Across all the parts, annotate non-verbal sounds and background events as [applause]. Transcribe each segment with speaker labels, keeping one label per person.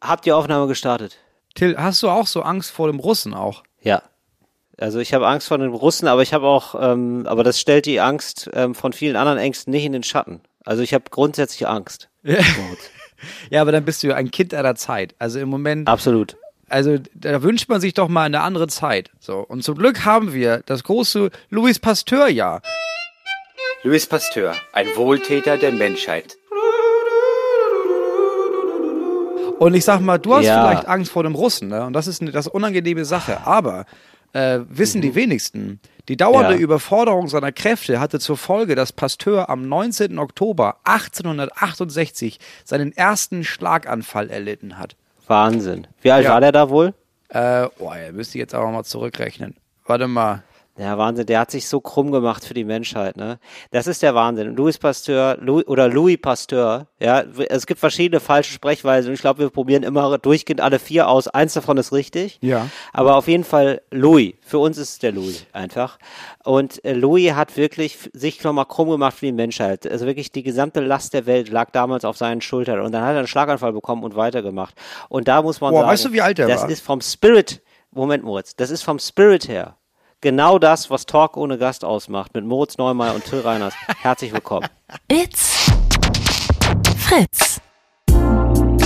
Speaker 1: Hab die Aufnahme gestartet.
Speaker 2: Till, hast du auch so Angst vor dem Russen auch?
Speaker 1: Ja. Also ich habe Angst vor den Russen, aber ich habe auch, ähm, aber das stellt die Angst ähm, von vielen anderen Ängsten nicht in den Schatten. Also ich habe grundsätzlich Angst.
Speaker 2: Ja. [laughs] ja, aber dann bist du ja ein Kind einer Zeit. Also im Moment.
Speaker 1: Absolut.
Speaker 2: Also da wünscht man sich doch mal eine andere Zeit. So und zum Glück haben wir das große Louis Pasteur-Jahr.
Speaker 3: Louis Pasteur, ein Wohltäter der Menschheit.
Speaker 2: Und ich sag mal, du hast
Speaker 1: Ja.
Speaker 2: vielleicht Angst vor dem Russen, ne? Und das ist eine das ist eine unangenehme Sache. Aber äh, wissen die wenigsten, die dauernde
Speaker 1: Ja.
Speaker 2: Überforderung seiner Kräfte hatte zur Folge, dass Pasteur am 19. Oktober 1868 seinen ersten Schlaganfall erlitten hat.
Speaker 1: Wahnsinn. Wie alt
Speaker 2: Ja.
Speaker 1: war der da wohl?
Speaker 2: Äh, oh, er müsste jetzt aber mal zurückrechnen. Warte mal.
Speaker 1: Ja, Wahnsinn, der hat sich so krumm gemacht für die Menschheit, ne? Das ist der Wahnsinn. Louis Pasteur, Louis, oder Louis Pasteur, ja, es gibt verschiedene falsche Sprechweisen und ich glaube, wir probieren immer durchgehend alle vier aus. Eins davon ist richtig.
Speaker 2: Ja.
Speaker 1: Aber auf jeden Fall Louis. Für uns ist es der Louis einfach. Und äh, Louis hat wirklich sich nochmal krumm gemacht für die Menschheit. Also wirklich die gesamte Last der Welt lag damals auf seinen Schultern. Und dann hat er einen Schlaganfall bekommen und weitergemacht. Und da muss man
Speaker 2: Boah,
Speaker 1: sagen,
Speaker 2: weißt du, wie alt der
Speaker 1: das
Speaker 2: war?
Speaker 1: ist vom Spirit, Moment Moritz, das ist vom Spirit her genau das, was Talk ohne Gast ausmacht, mit Moritz Neumeier und Till Reiners. Herzlich willkommen.
Speaker 4: It's Fritz.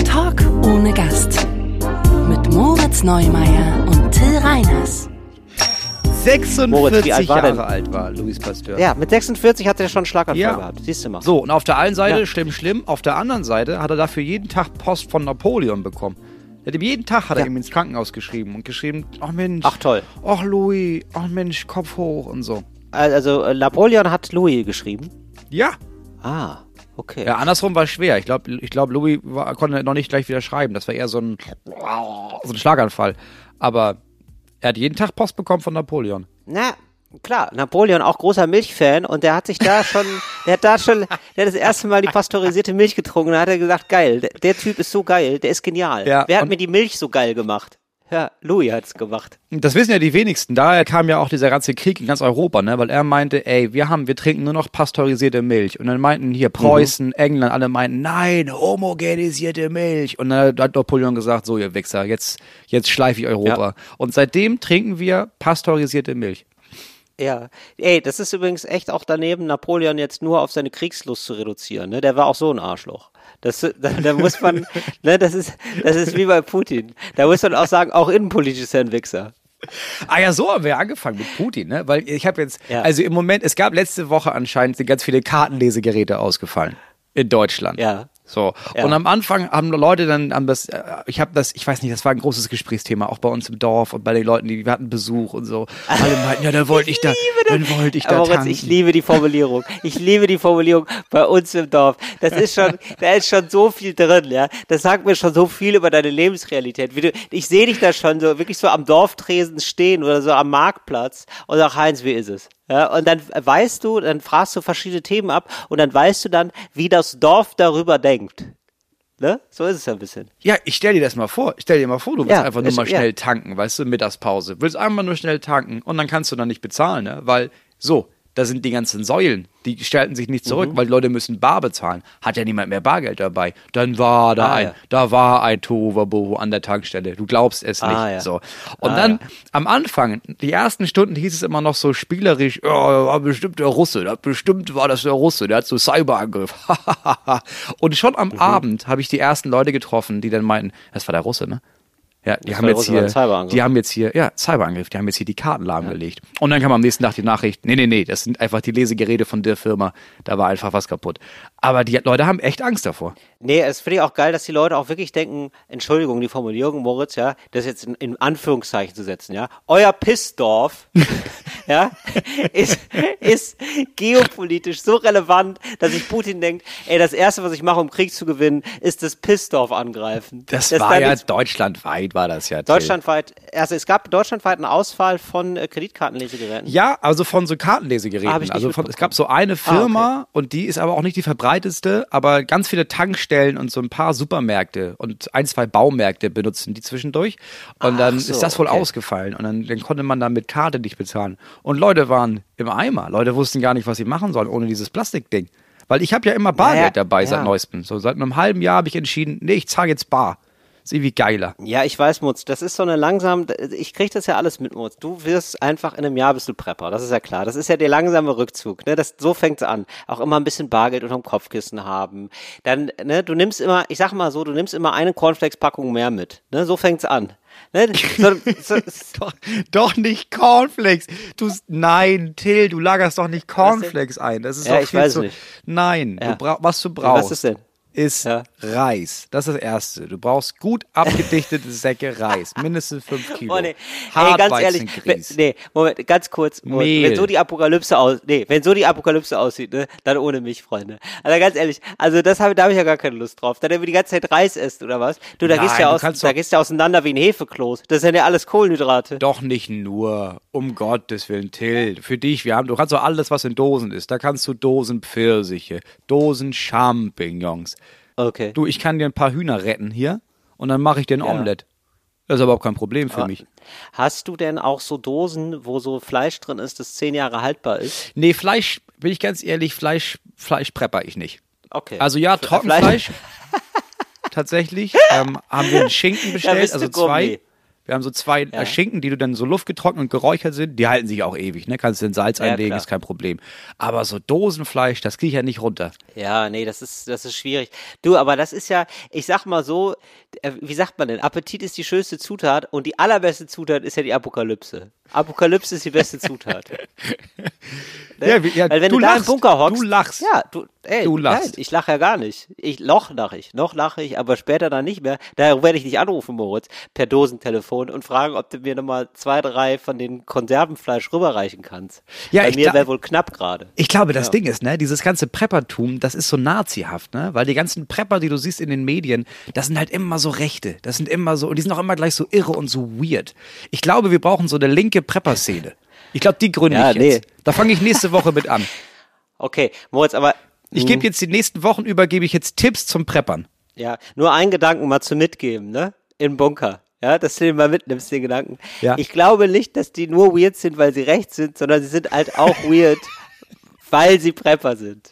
Speaker 4: Talk ohne Gast. Mit Moritz Neumeier und Till Reiners.
Speaker 2: 46
Speaker 1: Moritz, wie alt war
Speaker 2: Jahre
Speaker 1: denn?
Speaker 2: alt war Louis Pasteur.
Speaker 1: Ja, mit 46 hat er schon einen Schlaganfall
Speaker 2: Ja.
Speaker 1: gehabt. Siehst du mal.
Speaker 2: So, und auf der einen Seite,
Speaker 1: Ja.
Speaker 2: schlimm, schlimm, auf der anderen Seite hat er dafür jeden Tag Post von Napoleon bekommen. Er hat ihm jeden Tag hat er
Speaker 1: Ja.
Speaker 2: ihm ins Krankenhaus geschrieben und geschrieben, ach Mensch,
Speaker 1: Ach toll.
Speaker 2: ach Louis, ach Mensch, Kopf hoch und so.
Speaker 1: Also äh, Napoleon hat Louis geschrieben.
Speaker 2: Ja.
Speaker 1: Ah, okay.
Speaker 2: Ja, andersrum war schwer. Ich glaube, ich glaub, Louis war, konnte noch nicht gleich wieder schreiben. Das war eher so ein, so ein Schlaganfall. Aber er hat jeden Tag Post bekommen von Napoleon.
Speaker 1: Na, klar, Napoleon auch großer Milchfan und der hat sich da schon, [laughs] der hat da schon, der hat das erste Mal die pasteurisierte Milch getrunken und da hat er gesagt, geil, der, der Typ ist so geil, der ist genial.
Speaker 2: Ja,
Speaker 1: Wer hat mir die Milch so geil gemacht? Ja, Louis hat's gemacht.
Speaker 2: Das wissen ja die wenigsten. Daher kam ja auch dieser ganze Krieg in ganz Europa, ne? Weil er meinte, ey, wir haben, wir trinken nur noch pasteurisierte Milch. Und dann meinten hier Preußen, England, alle meinten, nein, homogenisierte Milch. Und dann hat Napoleon gesagt, so ihr Wichser, jetzt, jetzt schleife ich Europa.
Speaker 1: Ja.
Speaker 2: Und seitdem trinken wir pasteurisierte Milch.
Speaker 1: Ja, ey, das ist übrigens echt auch daneben, Napoleon jetzt nur auf seine Kriegslust zu reduzieren. Ne? Der war auch so ein Arschloch. Das, [laughs] da, da muss man, [laughs] ne, das ist, das ist wie bei Putin. Da muss man auch sagen, auch innenpolitisch ist er ein Wichser.
Speaker 2: Ah ja, so haben wir angefangen mit Putin, ne? Weil ich habe jetzt,
Speaker 1: Ja.
Speaker 2: also im Moment, es gab letzte Woche anscheinend sind ganz viele Kartenlesegeräte ausgefallen in Deutschland.
Speaker 1: Ja.
Speaker 2: So.
Speaker 1: Ja.
Speaker 2: Und am Anfang haben Leute dann haben das, äh, ich habe das, ich weiß nicht, das war ein großes Gesprächsthema, auch bei uns im Dorf und bei den Leuten, die wir hatten Besuch und so. Alle meinten, ja, da wollte ich, da, dann wollte ich da
Speaker 1: Moritz, ich liebe die Formulierung. Ich liebe die Formulierung bei uns im Dorf. Das ist schon, da ist schon so viel drin, ja. Das sagt mir schon so viel über deine Lebensrealität. Wie du, ich sehe dich da schon so, wirklich so am Dorftresen stehen oder so am Marktplatz und sag, Heinz, wie ist es? Ja, und dann weißt du, dann fragst du verschiedene Themen ab und dann weißt du dann, wie das Dorf darüber denkt. Ne? So ist es ja ein bisschen.
Speaker 2: Ja, ich stell dir das mal vor. Stell dir mal vor, du willst
Speaker 1: Ja,
Speaker 2: einfach nur
Speaker 1: ist-
Speaker 2: mal
Speaker 1: ja.
Speaker 2: schnell tanken, weißt du, Mittagspause. Willst einfach nur schnell tanken und dann kannst du dann nicht bezahlen, ne? Weil, so, da sind die ganzen Säulen, die stellten sich nicht
Speaker 1: Mhm.
Speaker 2: zurück, weil die Leute müssen bar bezahlen. Hat ja niemand mehr Bargeld dabei. Dann war da
Speaker 1: Ah,
Speaker 2: ein,
Speaker 1: ja.
Speaker 2: da war ein Tohuwabohu an der Tankstelle. Du glaubst es nicht.
Speaker 1: Ah, ja.
Speaker 2: So. Und
Speaker 1: Ah,
Speaker 2: dann
Speaker 1: ja.
Speaker 2: am Anfang, die ersten Stunden hieß es immer noch so spielerisch, ja, war bestimmt der Russe, das bestimmt war das der Russe, der hat so Cyberangriff. [laughs] und schon
Speaker 1: Mhm.
Speaker 2: am Abend habe ich die ersten Leute getroffen, die dann meinten, das war der Russe, ne? Ja, die
Speaker 1: Das
Speaker 2: haben jetzt hier, die haben jetzt hier, ja, Cyberangriff, die haben jetzt hier die Karten lahmgelegt. Und dann kam am nächsten Tag die Nachricht, nee, nee, nee, das sind einfach die Lesegeräte von der Firma, da war einfach was kaputt. Aber die Leute haben echt Angst davor.
Speaker 1: Nee, es finde ich auch geil, dass die Leute auch wirklich denken, Entschuldigung, die Formulierung, Moritz, ja, das jetzt in, in Anführungszeichen zu setzen, ja. Euer Pissdorf, [laughs] ja, ist, ist geopolitisch so relevant, dass sich Putin denkt, ey, das erste, was ich mache, um Krieg zu gewinnen, ist das Pissdorf angreifen.
Speaker 2: Das,
Speaker 1: Dass
Speaker 2: war ja deutschlandweit, war das ja.
Speaker 1: Deutschlandweit, also es gab deutschlandweit einen Ausfall von äh, Kreditkartenlesegeräten.
Speaker 2: Ja, also von so Kartenlesegeräten.
Speaker 1: Ah,
Speaker 2: also von, es gab so eine
Speaker 1: Ah,
Speaker 2: Firma und die ist aber auch nicht die verbreiteste, aber ganz viele Tankstellen und so ein paar Supermärkte und ein, zwei Baumärkte benutzen die zwischendurch. Und
Speaker 1: Ach
Speaker 2: dann
Speaker 1: so,
Speaker 2: ist das wohl
Speaker 1: okay.
Speaker 2: ausgefallen und dann, dann konnte man da mit Karte nicht bezahlen. Und Leute waren im Eimer. Leute wussten gar nicht, was sie machen sollen ohne dieses Plastikding. Weil ich habe ja immer Bargeld
Speaker 1: Naja,
Speaker 2: dabei seit
Speaker 1: ja.
Speaker 2: neuestem. So seit einem halben Jahr habe ich entschieden, nee, ich zahle jetzt bar. Ist irgendwie geiler.
Speaker 1: Ja, ich weiß, Mutz, das ist so eine langsam, ich krieg das ja alles mit, Mutz. Du wirst einfach in einem Jahr bist du Prepper, das ist ja klar. Das ist ja der langsame Rückzug, ne? Das, so fängt's an. Auch immer ein bisschen Bargeld unterm Kopfkissen haben. Dann, ne, du nimmst immer, ich sag mal so, du nimmst immer eine Cornflakes-Packung mehr mit, ne? So fängt's an. Ne? So, so, [laughs]
Speaker 2: Doch, doch nicht Cornflakes. Du, nein, Till, du lagerst doch nicht Cornflakes ein. Das ist
Speaker 1: Ja,
Speaker 2: doch
Speaker 1: ich weiß
Speaker 2: zu,
Speaker 1: nicht.
Speaker 2: Nein,
Speaker 1: Ja.
Speaker 2: du was du brauchst.
Speaker 1: was ist denn?
Speaker 2: Ist
Speaker 1: Ja.
Speaker 2: Reis. Das ist das Erste. Du brauchst gut abgedichtete [laughs] Säcke Reis. Mindestens fünf Kilo.
Speaker 1: Oh, nee. Ey, ganz ehrlich, wenn, nee, Moment, ganz kurz, Moment, wenn so die Apokalypse aus, nee, wenn so die Apokalypse aussieht, ne, dann ohne mich, Freunde. Also ganz ehrlich, also das habe, da habe ich ja gar keine Lust drauf. Dann wenn du die ganze Zeit Reis isst oder was? Du, da
Speaker 2: Nein,
Speaker 1: gehst ja
Speaker 2: du
Speaker 1: aus,
Speaker 2: kannst
Speaker 1: da gehst ja auseinander wie ein Hefekloß. Das sind ja alles Kohlenhydrate.
Speaker 2: Doch nicht nur. Um Gottes Willen, Till. Für dich, wir haben, du kannst doch alles, was in Dosen ist. Da kannst du Dosen Pfirsiche, Dosen Champignons.
Speaker 1: Okay.
Speaker 2: Du, ich kann dir ein paar Hühner retten hier und dann mache ich dir ein
Speaker 1: Ja.
Speaker 2: Omelett. Das ist überhaupt kein Problem für
Speaker 1: Aber
Speaker 2: mich.
Speaker 1: Hast du denn auch so Dosen, wo so Fleisch drin ist, das zehn Jahre haltbar ist?
Speaker 2: Nee, Fleisch, bin ich ganz ehrlich, Fleisch, Fleisch prepper ich nicht.
Speaker 1: Okay.
Speaker 2: Also ja,
Speaker 1: Fle-
Speaker 2: Trockenfleisch. [laughs] Tatsächlich ähm, haben wir einen Schinken bestellt, also zwei.
Speaker 1: Gourmet.
Speaker 2: Wir haben so zwei
Speaker 1: Ja.
Speaker 2: äh, Schinken, die du dann so luftgetrocknet und geräuchert sind. Die halten sich auch ewig, ne? Kannst du in Salz
Speaker 1: Ja,
Speaker 2: einlegen,
Speaker 1: klar.
Speaker 2: ist kein Problem. Aber so Dosenfleisch, das kriege ich ja nicht runter.
Speaker 1: Ja, nee, das ist, das ist schwierig. Du, aber das ist ja, ich sag mal so, äh, wie sagt man denn? Appetit ist die schönste Zutat und die allerbeste Zutat ist ja die Apokalypse. Apokalypse ist die beste Zutat. [laughs] Ne?
Speaker 2: Ja, ja,
Speaker 1: Weil wenn
Speaker 2: du
Speaker 1: du, da im
Speaker 2: lachst,
Speaker 1: Bunker hockst.
Speaker 2: du lachst.
Speaker 1: Ja, du, ey,
Speaker 2: Du lachst.
Speaker 1: Nein, ich lache ja gar nicht. Ich, noch lache ich, noch lache ich, aber später dann nicht mehr. Daher werde ich dich anrufen, Moritz, per Dosentelefon und fragen, ob du mir nochmal zwei, drei von den Konservenfleisch rüberreichen kannst.
Speaker 2: Ja,
Speaker 1: Bei
Speaker 2: ich
Speaker 1: mir wäre wohl knapp gerade.
Speaker 2: Ich glaube, das
Speaker 1: Ja.
Speaker 2: Ding ist, ne, dieses ganze Preppertum, das ist so nazihaft, ne? Weil die ganzen Prepper, die du siehst in den Medien, das sind halt immer so Rechte. Das sind immer so, und die sind auch immer gleich so irre und so weird. Ich glaube, wir brauchen so eine linke Prepper-Szene. Ich glaube, die gründe
Speaker 1: Ja,
Speaker 2: ich jetzt.
Speaker 1: nee.
Speaker 2: Da fange ich nächste Woche mit an.
Speaker 1: Okay, Moritz, aber
Speaker 2: Ich gebe jetzt die nächsten Wochen über, gebe ich jetzt Tipps zum Preppern.
Speaker 1: Ja, nur einen Gedanken mal zu mitgeben, ne? Im Bunker. Ja, dass du den mal mitnimmst, den Gedanken.
Speaker 2: Ja.
Speaker 1: Ich glaube nicht, dass die nur weird sind, weil sie recht sind, sondern sie sind halt auch [laughs] weird, weil sie Prepper sind.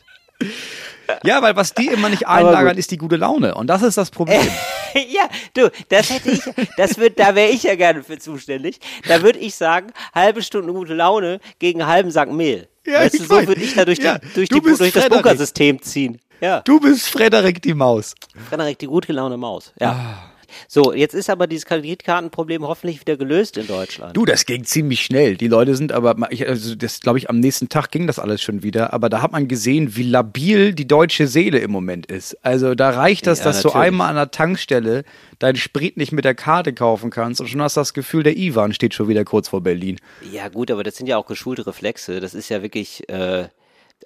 Speaker 2: Ja, weil was die immer nicht einlagern, ist die gute Laune. Und das ist das Problem. [laughs]
Speaker 1: ja, du, das hätte ich, das wird, da wäre ich ja gerne für zuständig. Da würde ich sagen, halbe Stunde gute Laune gegen einen halben Sack Mehl.
Speaker 2: Ja,
Speaker 1: weißt du, so würde ich da durch,
Speaker 2: Ja,
Speaker 1: die, durch,
Speaker 2: du
Speaker 1: die, durch das. Bunkersystem ziehen. Ja.
Speaker 2: Du bist Frederik die Maus.
Speaker 1: Frederik, die gut gelaune Maus. Ja.
Speaker 2: Ah.
Speaker 1: So, jetzt ist aber dieses Kreditkartenproblem hoffentlich wieder gelöst in Deutschland.
Speaker 2: Du, das ging ziemlich schnell. Die Leute sind aber, ich, also das glaube ich, am nächsten Tag ging das alles schon wieder. Aber da hat man gesehen, wie labil die deutsche Seele im Moment ist. Also da reicht das,
Speaker 1: Ja,
Speaker 2: dass du
Speaker 1: natürlich.
Speaker 2: einmal an der Tankstelle deinen Sprit nicht mit der Karte kaufen kannst und schon hast du das Gefühl, der Ivan steht schon wieder kurz vor Berlin.
Speaker 1: Ja, gut, aber das sind ja auch geschulte Reflexe. Das ist ja wirklich, äh,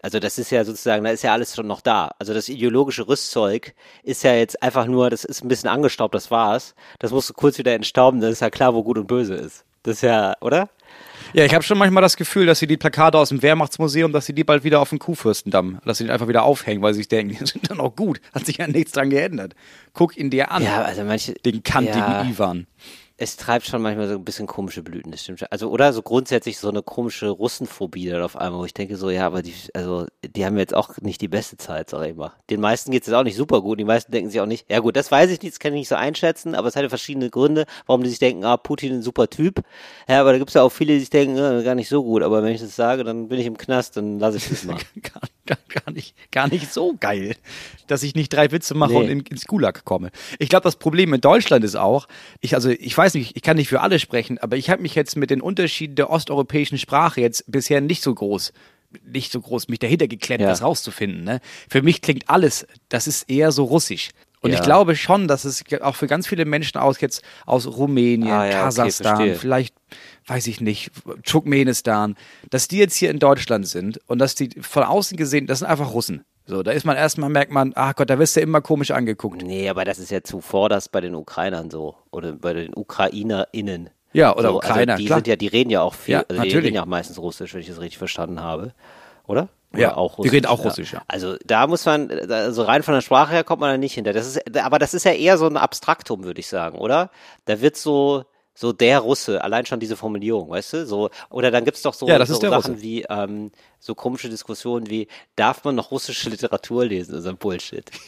Speaker 1: also das ist ja sozusagen, da ist ja alles schon noch da. Also das ideologische Rüstzeug ist ja jetzt einfach nur, das ist ein bisschen angestaubt, das war's. Das musst du kurz wieder entstauben, dann ist ja klar, wo gut und böse ist. Das ist ja, oder?
Speaker 2: Ja, ich habe schon manchmal das Gefühl, dass sie die Plakate aus dem Wehrmachtsmuseum, dass sie die bald wieder auf den Kuhfürstendamm, dass sie die einfach wieder aufhängen, weil sie sich denken, [laughs] die sind dann auch gut. Hat sich ja nichts dran geändert. Guck ihn dir an.
Speaker 1: Ja, also manche.
Speaker 2: den kantigen
Speaker 1: ja,
Speaker 2: Ivan.
Speaker 1: Es treibt schon manchmal so ein bisschen komische Blüten, das stimmt schon. Also, oder so grundsätzlich so eine komische Russenphobie dann auf einmal, wo ich denke so, ja, aber die, also, die haben jetzt auch nicht die beste Zeit, sag ich mal. Den meisten geht's jetzt auch nicht super gut. Die meisten denken sich auch nicht, ja gut, das weiß ich nicht, das kann ich nicht so einschätzen, aber es hat ja verschiedene Gründe, warum die sich denken, ah, Putin ein super Typ. Ja, aber da gibt's ja auch viele, die sich denken, ja, gar nicht so gut. Aber wenn ich das sage, dann bin ich im Knast, dann lasse ich das mal. [laughs]
Speaker 2: gar, gar, gar, nicht, gar nicht so geil, dass ich nicht drei Witze mache
Speaker 1: Nee.
Speaker 2: und in, ins Gulag komme. Ich glaube, das Problem in Deutschland ist auch, ich, also ich weiß nicht, ich kann nicht für alle sprechen, aber ich habe mich jetzt mit den Unterschieden der osteuropäischen Sprache jetzt bisher nicht so groß nicht so groß mich dahinter geklemmt,
Speaker 1: Ja.
Speaker 2: das rauszufinden. Ne? Für mich klingt alles, das ist eher so russisch. Und
Speaker 1: Ja.
Speaker 2: ich glaube schon, dass es auch für ganz viele Menschen aus jetzt aus Rumänien,
Speaker 1: Ah, ja, okay,
Speaker 2: Kasachstan,
Speaker 1: verstehe.
Speaker 2: vielleicht, weiß ich nicht, Turkmenistan, dass die jetzt hier in Deutschland sind und dass die von außen gesehen, das sind einfach Russen. So, da ist man erstmal, merkt man, ach Gott, da wirst du immer komisch angeguckt.
Speaker 1: Nee, aber das ist ja zuvorderst bei den Ukrainern so. Oder bei den UkrainerInnen.
Speaker 2: Ja, oder
Speaker 1: so,
Speaker 2: Ukrainer,
Speaker 1: Also die
Speaker 2: klar.
Speaker 1: sind ja, die reden ja auch viel,
Speaker 2: Ja,
Speaker 1: also die
Speaker 2: natürlich.
Speaker 1: reden ja auch meistens Russisch, wenn ich das richtig verstanden habe. Oder? Oder
Speaker 2: Ja, die reden auch Russisch, ja.
Speaker 1: Also da muss man, also rein von der Sprache her kommt man da nicht hinter. Das ist, aber das ist ja eher so ein Abstraktum, würde ich sagen, oder? Da wird so, so der Russe, allein schon diese Formulierung, weißt du? So, oder dann gibt's doch so,
Speaker 2: Ja,
Speaker 1: so Sachen
Speaker 2: Russe.
Speaker 1: wie, ähm, so komische Diskussionen wie, darf man noch russische Literatur lesen? So ein Bullshit. [laughs]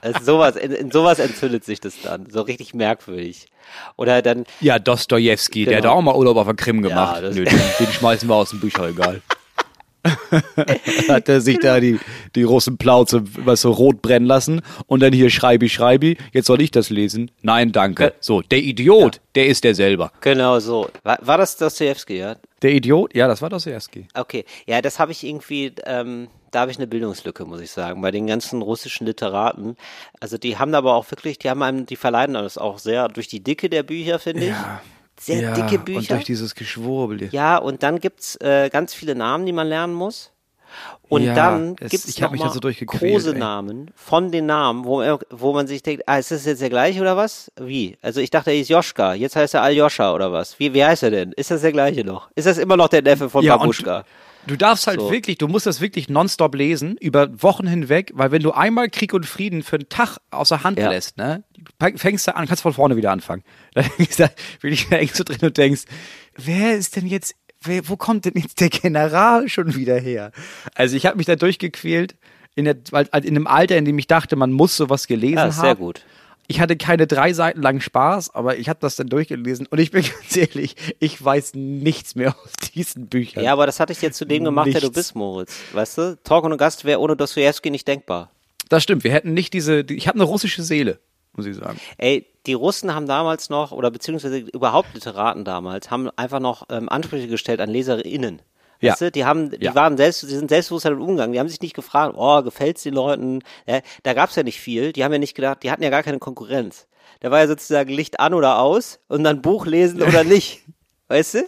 Speaker 1: Also sowas, in, in sowas entzündet sich das dann. So richtig merkwürdig. Oder dann,
Speaker 2: Ja, Dostojewski, der hat
Speaker 1: Genau.
Speaker 2: auch mal Urlaub auf der Krim gemacht.
Speaker 1: das-
Speaker 2: Nö, [laughs] den, den schmeißen wir aus dem Bücherregal. [laughs] hat er sich da die, die Russen Plauze was so rot brennen lassen und dann hier schreibi, schreibi, jetzt soll ich das lesen? Nein, danke. So, der Idiot, der ist der selber.
Speaker 1: genau so. War, war das Dostoevsky, ja?
Speaker 2: Der Idiot, ja, das war Dostojewski.
Speaker 1: Okay, ja, das habe ich irgendwie, ähm, da habe ich eine Bildungslücke, muss ich sagen, bei den ganzen russischen Literaten. Also die haben aber auch wirklich, die haben einem, die verleiden das auch sehr durch die Dicke der Bücher, finde ich. Sehr
Speaker 2: ja,
Speaker 1: dicke
Speaker 2: Und
Speaker 1: Bücher.
Speaker 2: durch dieses Geschwurbel.
Speaker 1: Ja, und dann gibt's äh, ganz viele Namen, die man lernen muss. Und
Speaker 2: Ja,
Speaker 1: dann
Speaker 2: es-
Speaker 1: gibt's
Speaker 2: ich hab
Speaker 1: noch
Speaker 2: mich da
Speaker 1: mal
Speaker 2: so
Speaker 1: Kosenamen von den Namen, wo, wo man sich denkt, ah, ist das jetzt der gleiche oder was? Wie? Also ich dachte, er hieß Joschka, jetzt heißt er Aljoscha oder was? Wie, wie heißt er denn? Ist das der gleiche noch? Ist das immer noch der Neffe von
Speaker 2: Ja,
Speaker 1: Babuschka?
Speaker 2: Du darfst halt
Speaker 1: So.
Speaker 2: wirklich, du musst das wirklich nonstop lesen, über Wochen hinweg, weil wenn du einmal Krieg und Frieden für einen Tag außer Hand
Speaker 1: Ja.
Speaker 2: lässt, ne, fängst du an, kannst von vorne wieder anfangen. [laughs] Dann ist da wirklich da hängst du drin und denkst, wer ist denn jetzt, wo kommt denn jetzt der General schon wieder her? Also ich habe mich da durchgequält, in, der, weil- in einem Alter, in dem ich dachte, man muss sowas gelesen
Speaker 1: Ja,
Speaker 2: haben.
Speaker 1: ist sehr gut.
Speaker 2: Ich hatte keine drei Seiten lang Spaß, aber ich habe das dann durchgelesen und ich bin [laughs] ganz ehrlich, ich weiß nichts mehr aus diesen Büchern.
Speaker 1: Ja, aber das hatte ich jetzt zu dem gemacht, der du
Speaker 2: Nichts.
Speaker 1: bist, Moritz. Weißt du? Talk und Gast wäre ohne Dostoevsky nicht denkbar.
Speaker 2: Das stimmt, wir hätten nicht diese, die, ich habe eine russische Seele, muss ich sagen.
Speaker 1: Ey, die Russen haben damals noch, oder beziehungsweise überhaupt Literaten damals, haben einfach noch ähm, Ansprüche gestellt an LeserInnen.
Speaker 2: Ja.
Speaker 1: Weißt du, die haben, die
Speaker 2: Ja.
Speaker 1: waren selbst, die sind selbstbewusst im Umgang. Die haben sich nicht gefragt, oh, gefällt's den Leuten? Ja, da gab's ja nicht viel. Die haben ja nicht gedacht, die hatten ja gar keine Konkurrenz. Da war ja sozusagen Licht an oder aus und dann Buch lesen oder [laughs] nicht. Weißt du?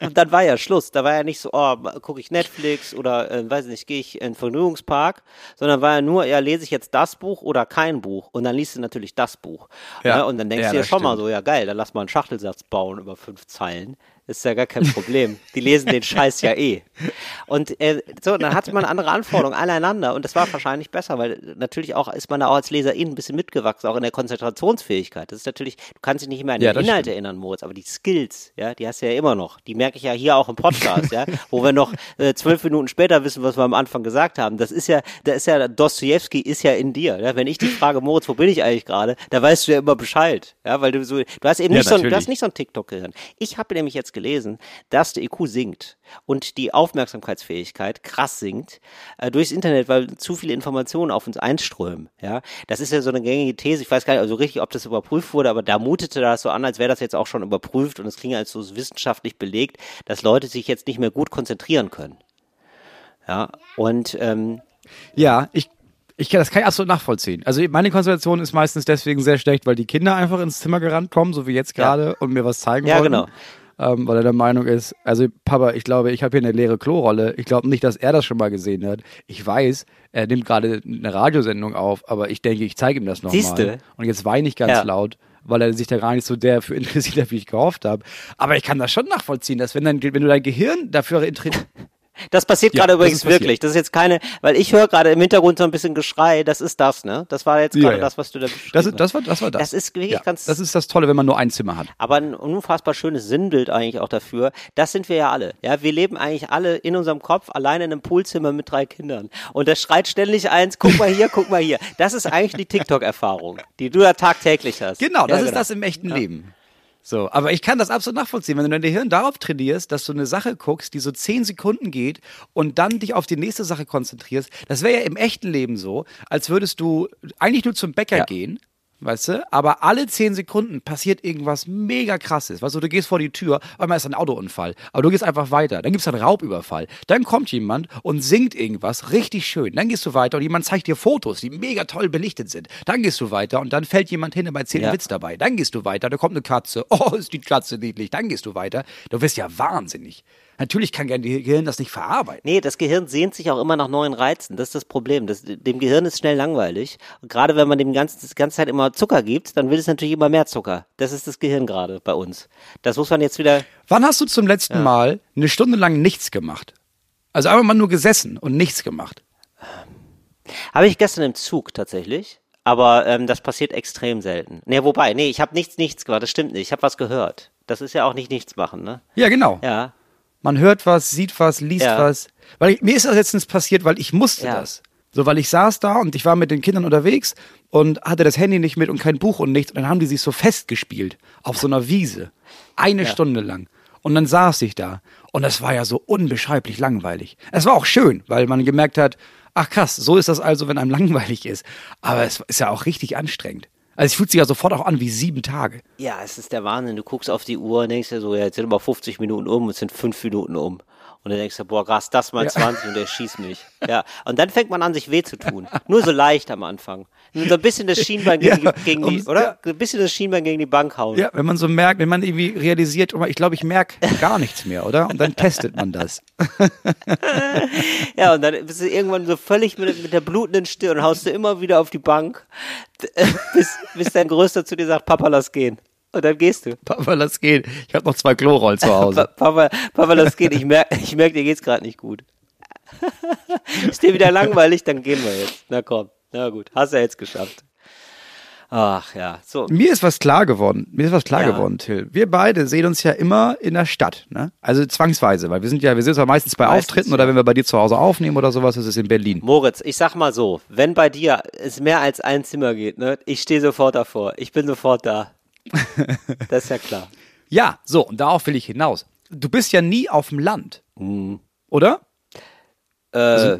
Speaker 1: Und dann war ja Schluss. Da war ja nicht so, oh, gucke ich Netflix oder, äh, weiß nicht, gehe ich in den Vergnügungspark, sondern war ja nur, ja, lese ich jetzt das Buch oder kein Buch. Und dann liest du natürlich das Buch.
Speaker 2: Ja.
Speaker 1: Ja. Und dann denkst
Speaker 2: Ja,
Speaker 1: du dir
Speaker 2: das
Speaker 1: schon mal
Speaker 2: stimmt.
Speaker 1: so, ja geil, dann lass mal einen Schachtelsatz bauen über fünf Zeilen. Ist ja gar kein Problem. Die lesen den Scheiß ja eh. Und äh, so, dann hatte man andere Anforderungen aneinander und das war wahrscheinlich besser, weil natürlich auch ist man da auch als Leserin ein bisschen mitgewachsen, auch in der Konzentrationsfähigkeit. Das ist natürlich, du kannst dich nicht mehr an den Inhalt
Speaker 2: stimmt.
Speaker 1: erinnern, Moritz, aber die Skills, ja, die hast du ja immer noch. Die merke ich ja hier auch im Podcast, ja, wo wir noch äh, zwölf Minuten später wissen, was wir am Anfang gesagt haben. Das ist ja, da ist ja, Dostoevsky ist ja in dir. Ja? Wenn ich dich frage, Moritz, wo bin ich eigentlich gerade, da weißt du ja immer Bescheid. Ja, weil du so, du hast eben
Speaker 2: Ja,
Speaker 1: nicht so, ein- du hast nicht so ein TikTok-Gehirn. Ich habe nämlich jetzt gelesen, dass der IQ sinkt und die Aufmerksamkeitsfähigkeit krass sinkt äh, durchs Internet, weil zu viele Informationen auf uns einströmen. Ja, das ist ja so eine gängige These. Ich weiß gar nicht also richtig, ob das überprüft wurde, aber da mutete das so an, als wäre das jetzt auch schon überprüft und es klingt als so wissenschaftlich belegt, dass Leute sich jetzt nicht mehr gut konzentrieren können. Ja, und ähm,
Speaker 2: Ja, ich, ich kann das kann ich absolut nachvollziehen. Also meine Konzentration ist meistens deswegen sehr schlecht, weil die Kinder einfach ins Zimmer gerannt kommen, so wie jetzt gerade, und mir was zeigen
Speaker 1: Ja,
Speaker 2: wollen.
Speaker 1: genau.
Speaker 2: Ähm, weil er der Meinung ist, also Papa, ich glaube, ich habe hier eine leere Klorolle. Ich glaube nicht, dass er das schon mal gesehen hat. Ich weiß, er nimmt gerade eine Radiosendung auf, aber ich denke, ich zeige ihm das nochmal.
Speaker 1: Siehste?
Speaker 2: Und jetzt weine ich ganz
Speaker 1: Ja.
Speaker 2: laut, weil er sich da gar nicht so der für [laughs] interessiert hat, wie ich gehofft habe. Aber ich kann das schon nachvollziehen, dass wenn, dein, wenn du dein Gehirn dafür interessiert,
Speaker 1: Das passiert
Speaker 2: Ja,
Speaker 1: gerade übrigens wirklich. Das ist jetzt keine, weil ich höre gerade im Hintergrund so ein bisschen Geschrei. Das ist das, ne? Das war jetzt
Speaker 2: Ja,
Speaker 1: gerade
Speaker 2: ja.
Speaker 1: das, was du da beschrieben
Speaker 2: das, ist,
Speaker 1: hast.
Speaker 2: das, war, das war das.
Speaker 1: Das ist wirklich
Speaker 2: ja,
Speaker 1: ganz-
Speaker 2: Das ist das Tolle, wenn man nur ein Zimmer hat.
Speaker 1: Aber ein unfassbar schönes Sinnbild eigentlich auch dafür. Das sind wir ja alle. Ja, wir leben eigentlich alle in unserem Kopf alleine in einem Poolzimmer mit drei Kindern. Und das schreit ständig eins, guck mal hier, guck mal hier. Das ist eigentlich die TikTok-Erfahrung, die du ja tagtäglich hast.
Speaker 2: Genau, das
Speaker 1: ja,
Speaker 2: ist das im echten Leben. So, aber ich kann das absolut nachvollziehen, wenn du dein Gehirn darauf trainierst, dass du eine Sache guckst, die so zehn Sekunden geht und dann dich auf die nächste Sache konzentrierst. Das wäre ja im echten Leben so, als würdest du eigentlich nur zum Bäcker
Speaker 1: Ja.
Speaker 2: gehen, weißt du, aber alle zehn Sekunden passiert irgendwas mega krasses. Weißt du, du gehst vor die Tür, einmal ist ein Autounfall, aber du gehst einfach weiter. Dann gibt es einen Raubüberfall. Dann kommt jemand und singt irgendwas richtig schön. Dann gehst du weiter und jemand zeigt dir Fotos, die mega toll belichtet sind. Dann gehst du weiter und dann fällt jemand hin und erzählt einen
Speaker 1: Ja.
Speaker 2: Witz dabei. Dann gehst du weiter, da kommt eine Katze. [laughs] Oh, ist die Katze niedlich. Dann gehst du weiter. Du wirst ja wahnsinnig. Natürlich kann dein Gehirn das nicht verarbeiten.
Speaker 1: Nee, das Gehirn sehnt sich auch immer nach neuen Reizen. Das ist das Problem. Das, dem Gehirn ist schnell langweilig. Und gerade wenn man dem ganzen, die ganze Zeit immer Zucker gibt, dann will es natürlich immer mehr Zucker. Das ist das Gehirn gerade bei uns. Das muss man jetzt wieder,
Speaker 2: Wann hast du zum letzten Mal eine Stunde lang nichts gemacht? Also einfach mal nur gesessen und nichts gemacht.
Speaker 1: Habe ich gestern im Zug tatsächlich, aber ähm, das passiert extrem selten. Nee, wobei, nee, ich habe nichts, nichts gemacht, das stimmt nicht. Ich habe was gehört. Das ist ja auch nicht nichts machen, ne?
Speaker 2: Ja, genau.
Speaker 1: Ja.
Speaker 2: Man hört was, sieht was, liest
Speaker 1: Ja.
Speaker 2: was. Weil ich, mir ist das letztens passiert, weil ich musste
Speaker 1: Ja.
Speaker 2: das. So, weil ich saß da und ich war mit den Kindern unterwegs und hatte das Handy nicht mit und kein Buch und nichts. Und dann haben die sich so festgespielt auf so einer Wiese. Eine Stunde lang. Und dann saß ich da. Und das war ja so unbeschreiblich langweilig. Es war auch schön, weil man gemerkt hat, ach krass, so ist das also, wenn einem [laughs] langweilig ist. Aber es ist ja auch richtig anstrengend. Also es fühlt sich ja sofort auch an wie sieben Tage.
Speaker 1: Ja, es ist der Wahnsinn. Du guckst auf die Uhr und denkst dir so, ja, jetzt sind aber 50 Minuten um, es sind fünf Minuten um. Und dann denkst du, boah, krass, das mal 20 und der schießt mich. Ja. Und dann fängt man an, sich weh zu tun. Nur so leicht am Anfang. So ein bisschen das Schienbein [laughs] gegen,
Speaker 2: Ja,
Speaker 1: die, gegen die, oder? Ein bisschen das Schienbein gegen die Bank hauen.
Speaker 2: Ja, wenn man so merkt, wenn man irgendwie realisiert, oh, ich glaube, ich merke gar nichts mehr, oder? Und dann testet man das. [laughs]
Speaker 1: Ja, und dann bist du irgendwann so völlig mit, mit der blutenden Stirn und haust du immer wieder auf die Bank, [laughs] bis, bis dein Größter zu dir sagt, Papa, lass gehen. Und dann gehst du.
Speaker 2: Papa, lass gehen. Ich habe noch zwei Klorollen zu Hause.
Speaker 1: Papa, Papa, lass gehen. Ich merke, ich merk, dir geht's gerade nicht gut. Ist dir wieder langweilig? Dann gehen wir jetzt. Na komm. Na gut. Hast du ja jetzt geschafft. Ach ja. So.
Speaker 2: Mir ist was klar geworden. Mir ist was klar
Speaker 1: Ja.
Speaker 2: geworden, Till. Wir beide sehen uns ja immer in der Stadt, ne? Also zwangsweise, weil wir sind ja, wir sind zwar meistens bei
Speaker 1: Meistens,
Speaker 2: Auftritten
Speaker 1: ja.
Speaker 2: oder wenn wir bei dir zu Hause aufnehmen oder sowas, ist es in Berlin.
Speaker 1: Moritz, ich sag mal so, wenn bei dir es mehr als ein Zimmer geht, ne, ich stehe sofort davor. Ich bin sofort da. [laughs] Das ist ja klar.
Speaker 2: Ja, so, und darauf will ich hinaus. Du bist ja nie auf dem Land. Oder?
Speaker 1: Äh,
Speaker 2: Also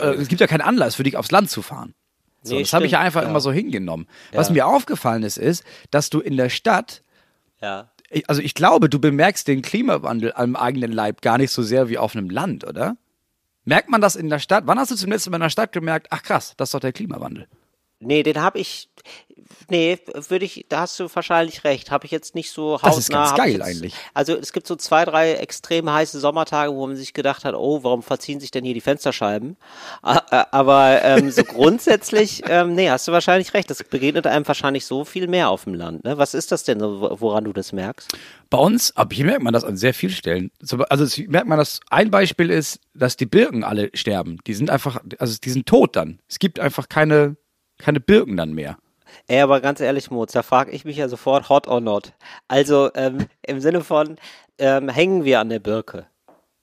Speaker 2: äh, es gibt ja keinen Anlass für dich aufs Land zu fahren. So,
Speaker 1: Nee,
Speaker 2: das habe ich ja einfach
Speaker 1: ja.
Speaker 2: immer so hingenommen. Was
Speaker 1: Ja.
Speaker 2: mir aufgefallen ist, ist, dass du in der Stadt,
Speaker 1: ja.
Speaker 2: also ich glaube, du bemerkst den Klimawandel am eigenen Leib gar nicht so sehr wie auf einem Land, oder? Merkt man das in der Stadt? Wann hast du zum letzten Mal in der Stadt gemerkt, ach krass, das ist doch der Klimawandel?
Speaker 1: Nee, den habe ich. Nee, würde ich, da hast du wahrscheinlich recht. Habe ich jetzt nicht so hautnah.
Speaker 2: Das ist ganz geil
Speaker 1: jetzt,
Speaker 2: eigentlich.
Speaker 1: Also es gibt so zwei, drei extrem heiße Sommertage, wo man sich gedacht hat, oh, warum verziehen sich denn hier die Fensterscheiben? Aber ähm, so [laughs] grundsätzlich, ähm, nee, hast du wahrscheinlich recht. Das begegnet einem wahrscheinlich so viel mehr auf dem Land. Ne? Was ist das denn, woran du das merkst?
Speaker 2: Bei uns, aber hier merkt man das an sehr vielen Stellen. So, Also merkt man, dass ein Beispiel ist, dass die Birken alle sterben. Die sind einfach, also die sind tot dann. Es gibt einfach keine, keine Birken dann mehr.
Speaker 1: Ey, aber ganz ehrlich, Moz, da frage ich mich ja sofort, hot or not. Also ähm, im Sinne von, ähm, hängen wir an der Birke?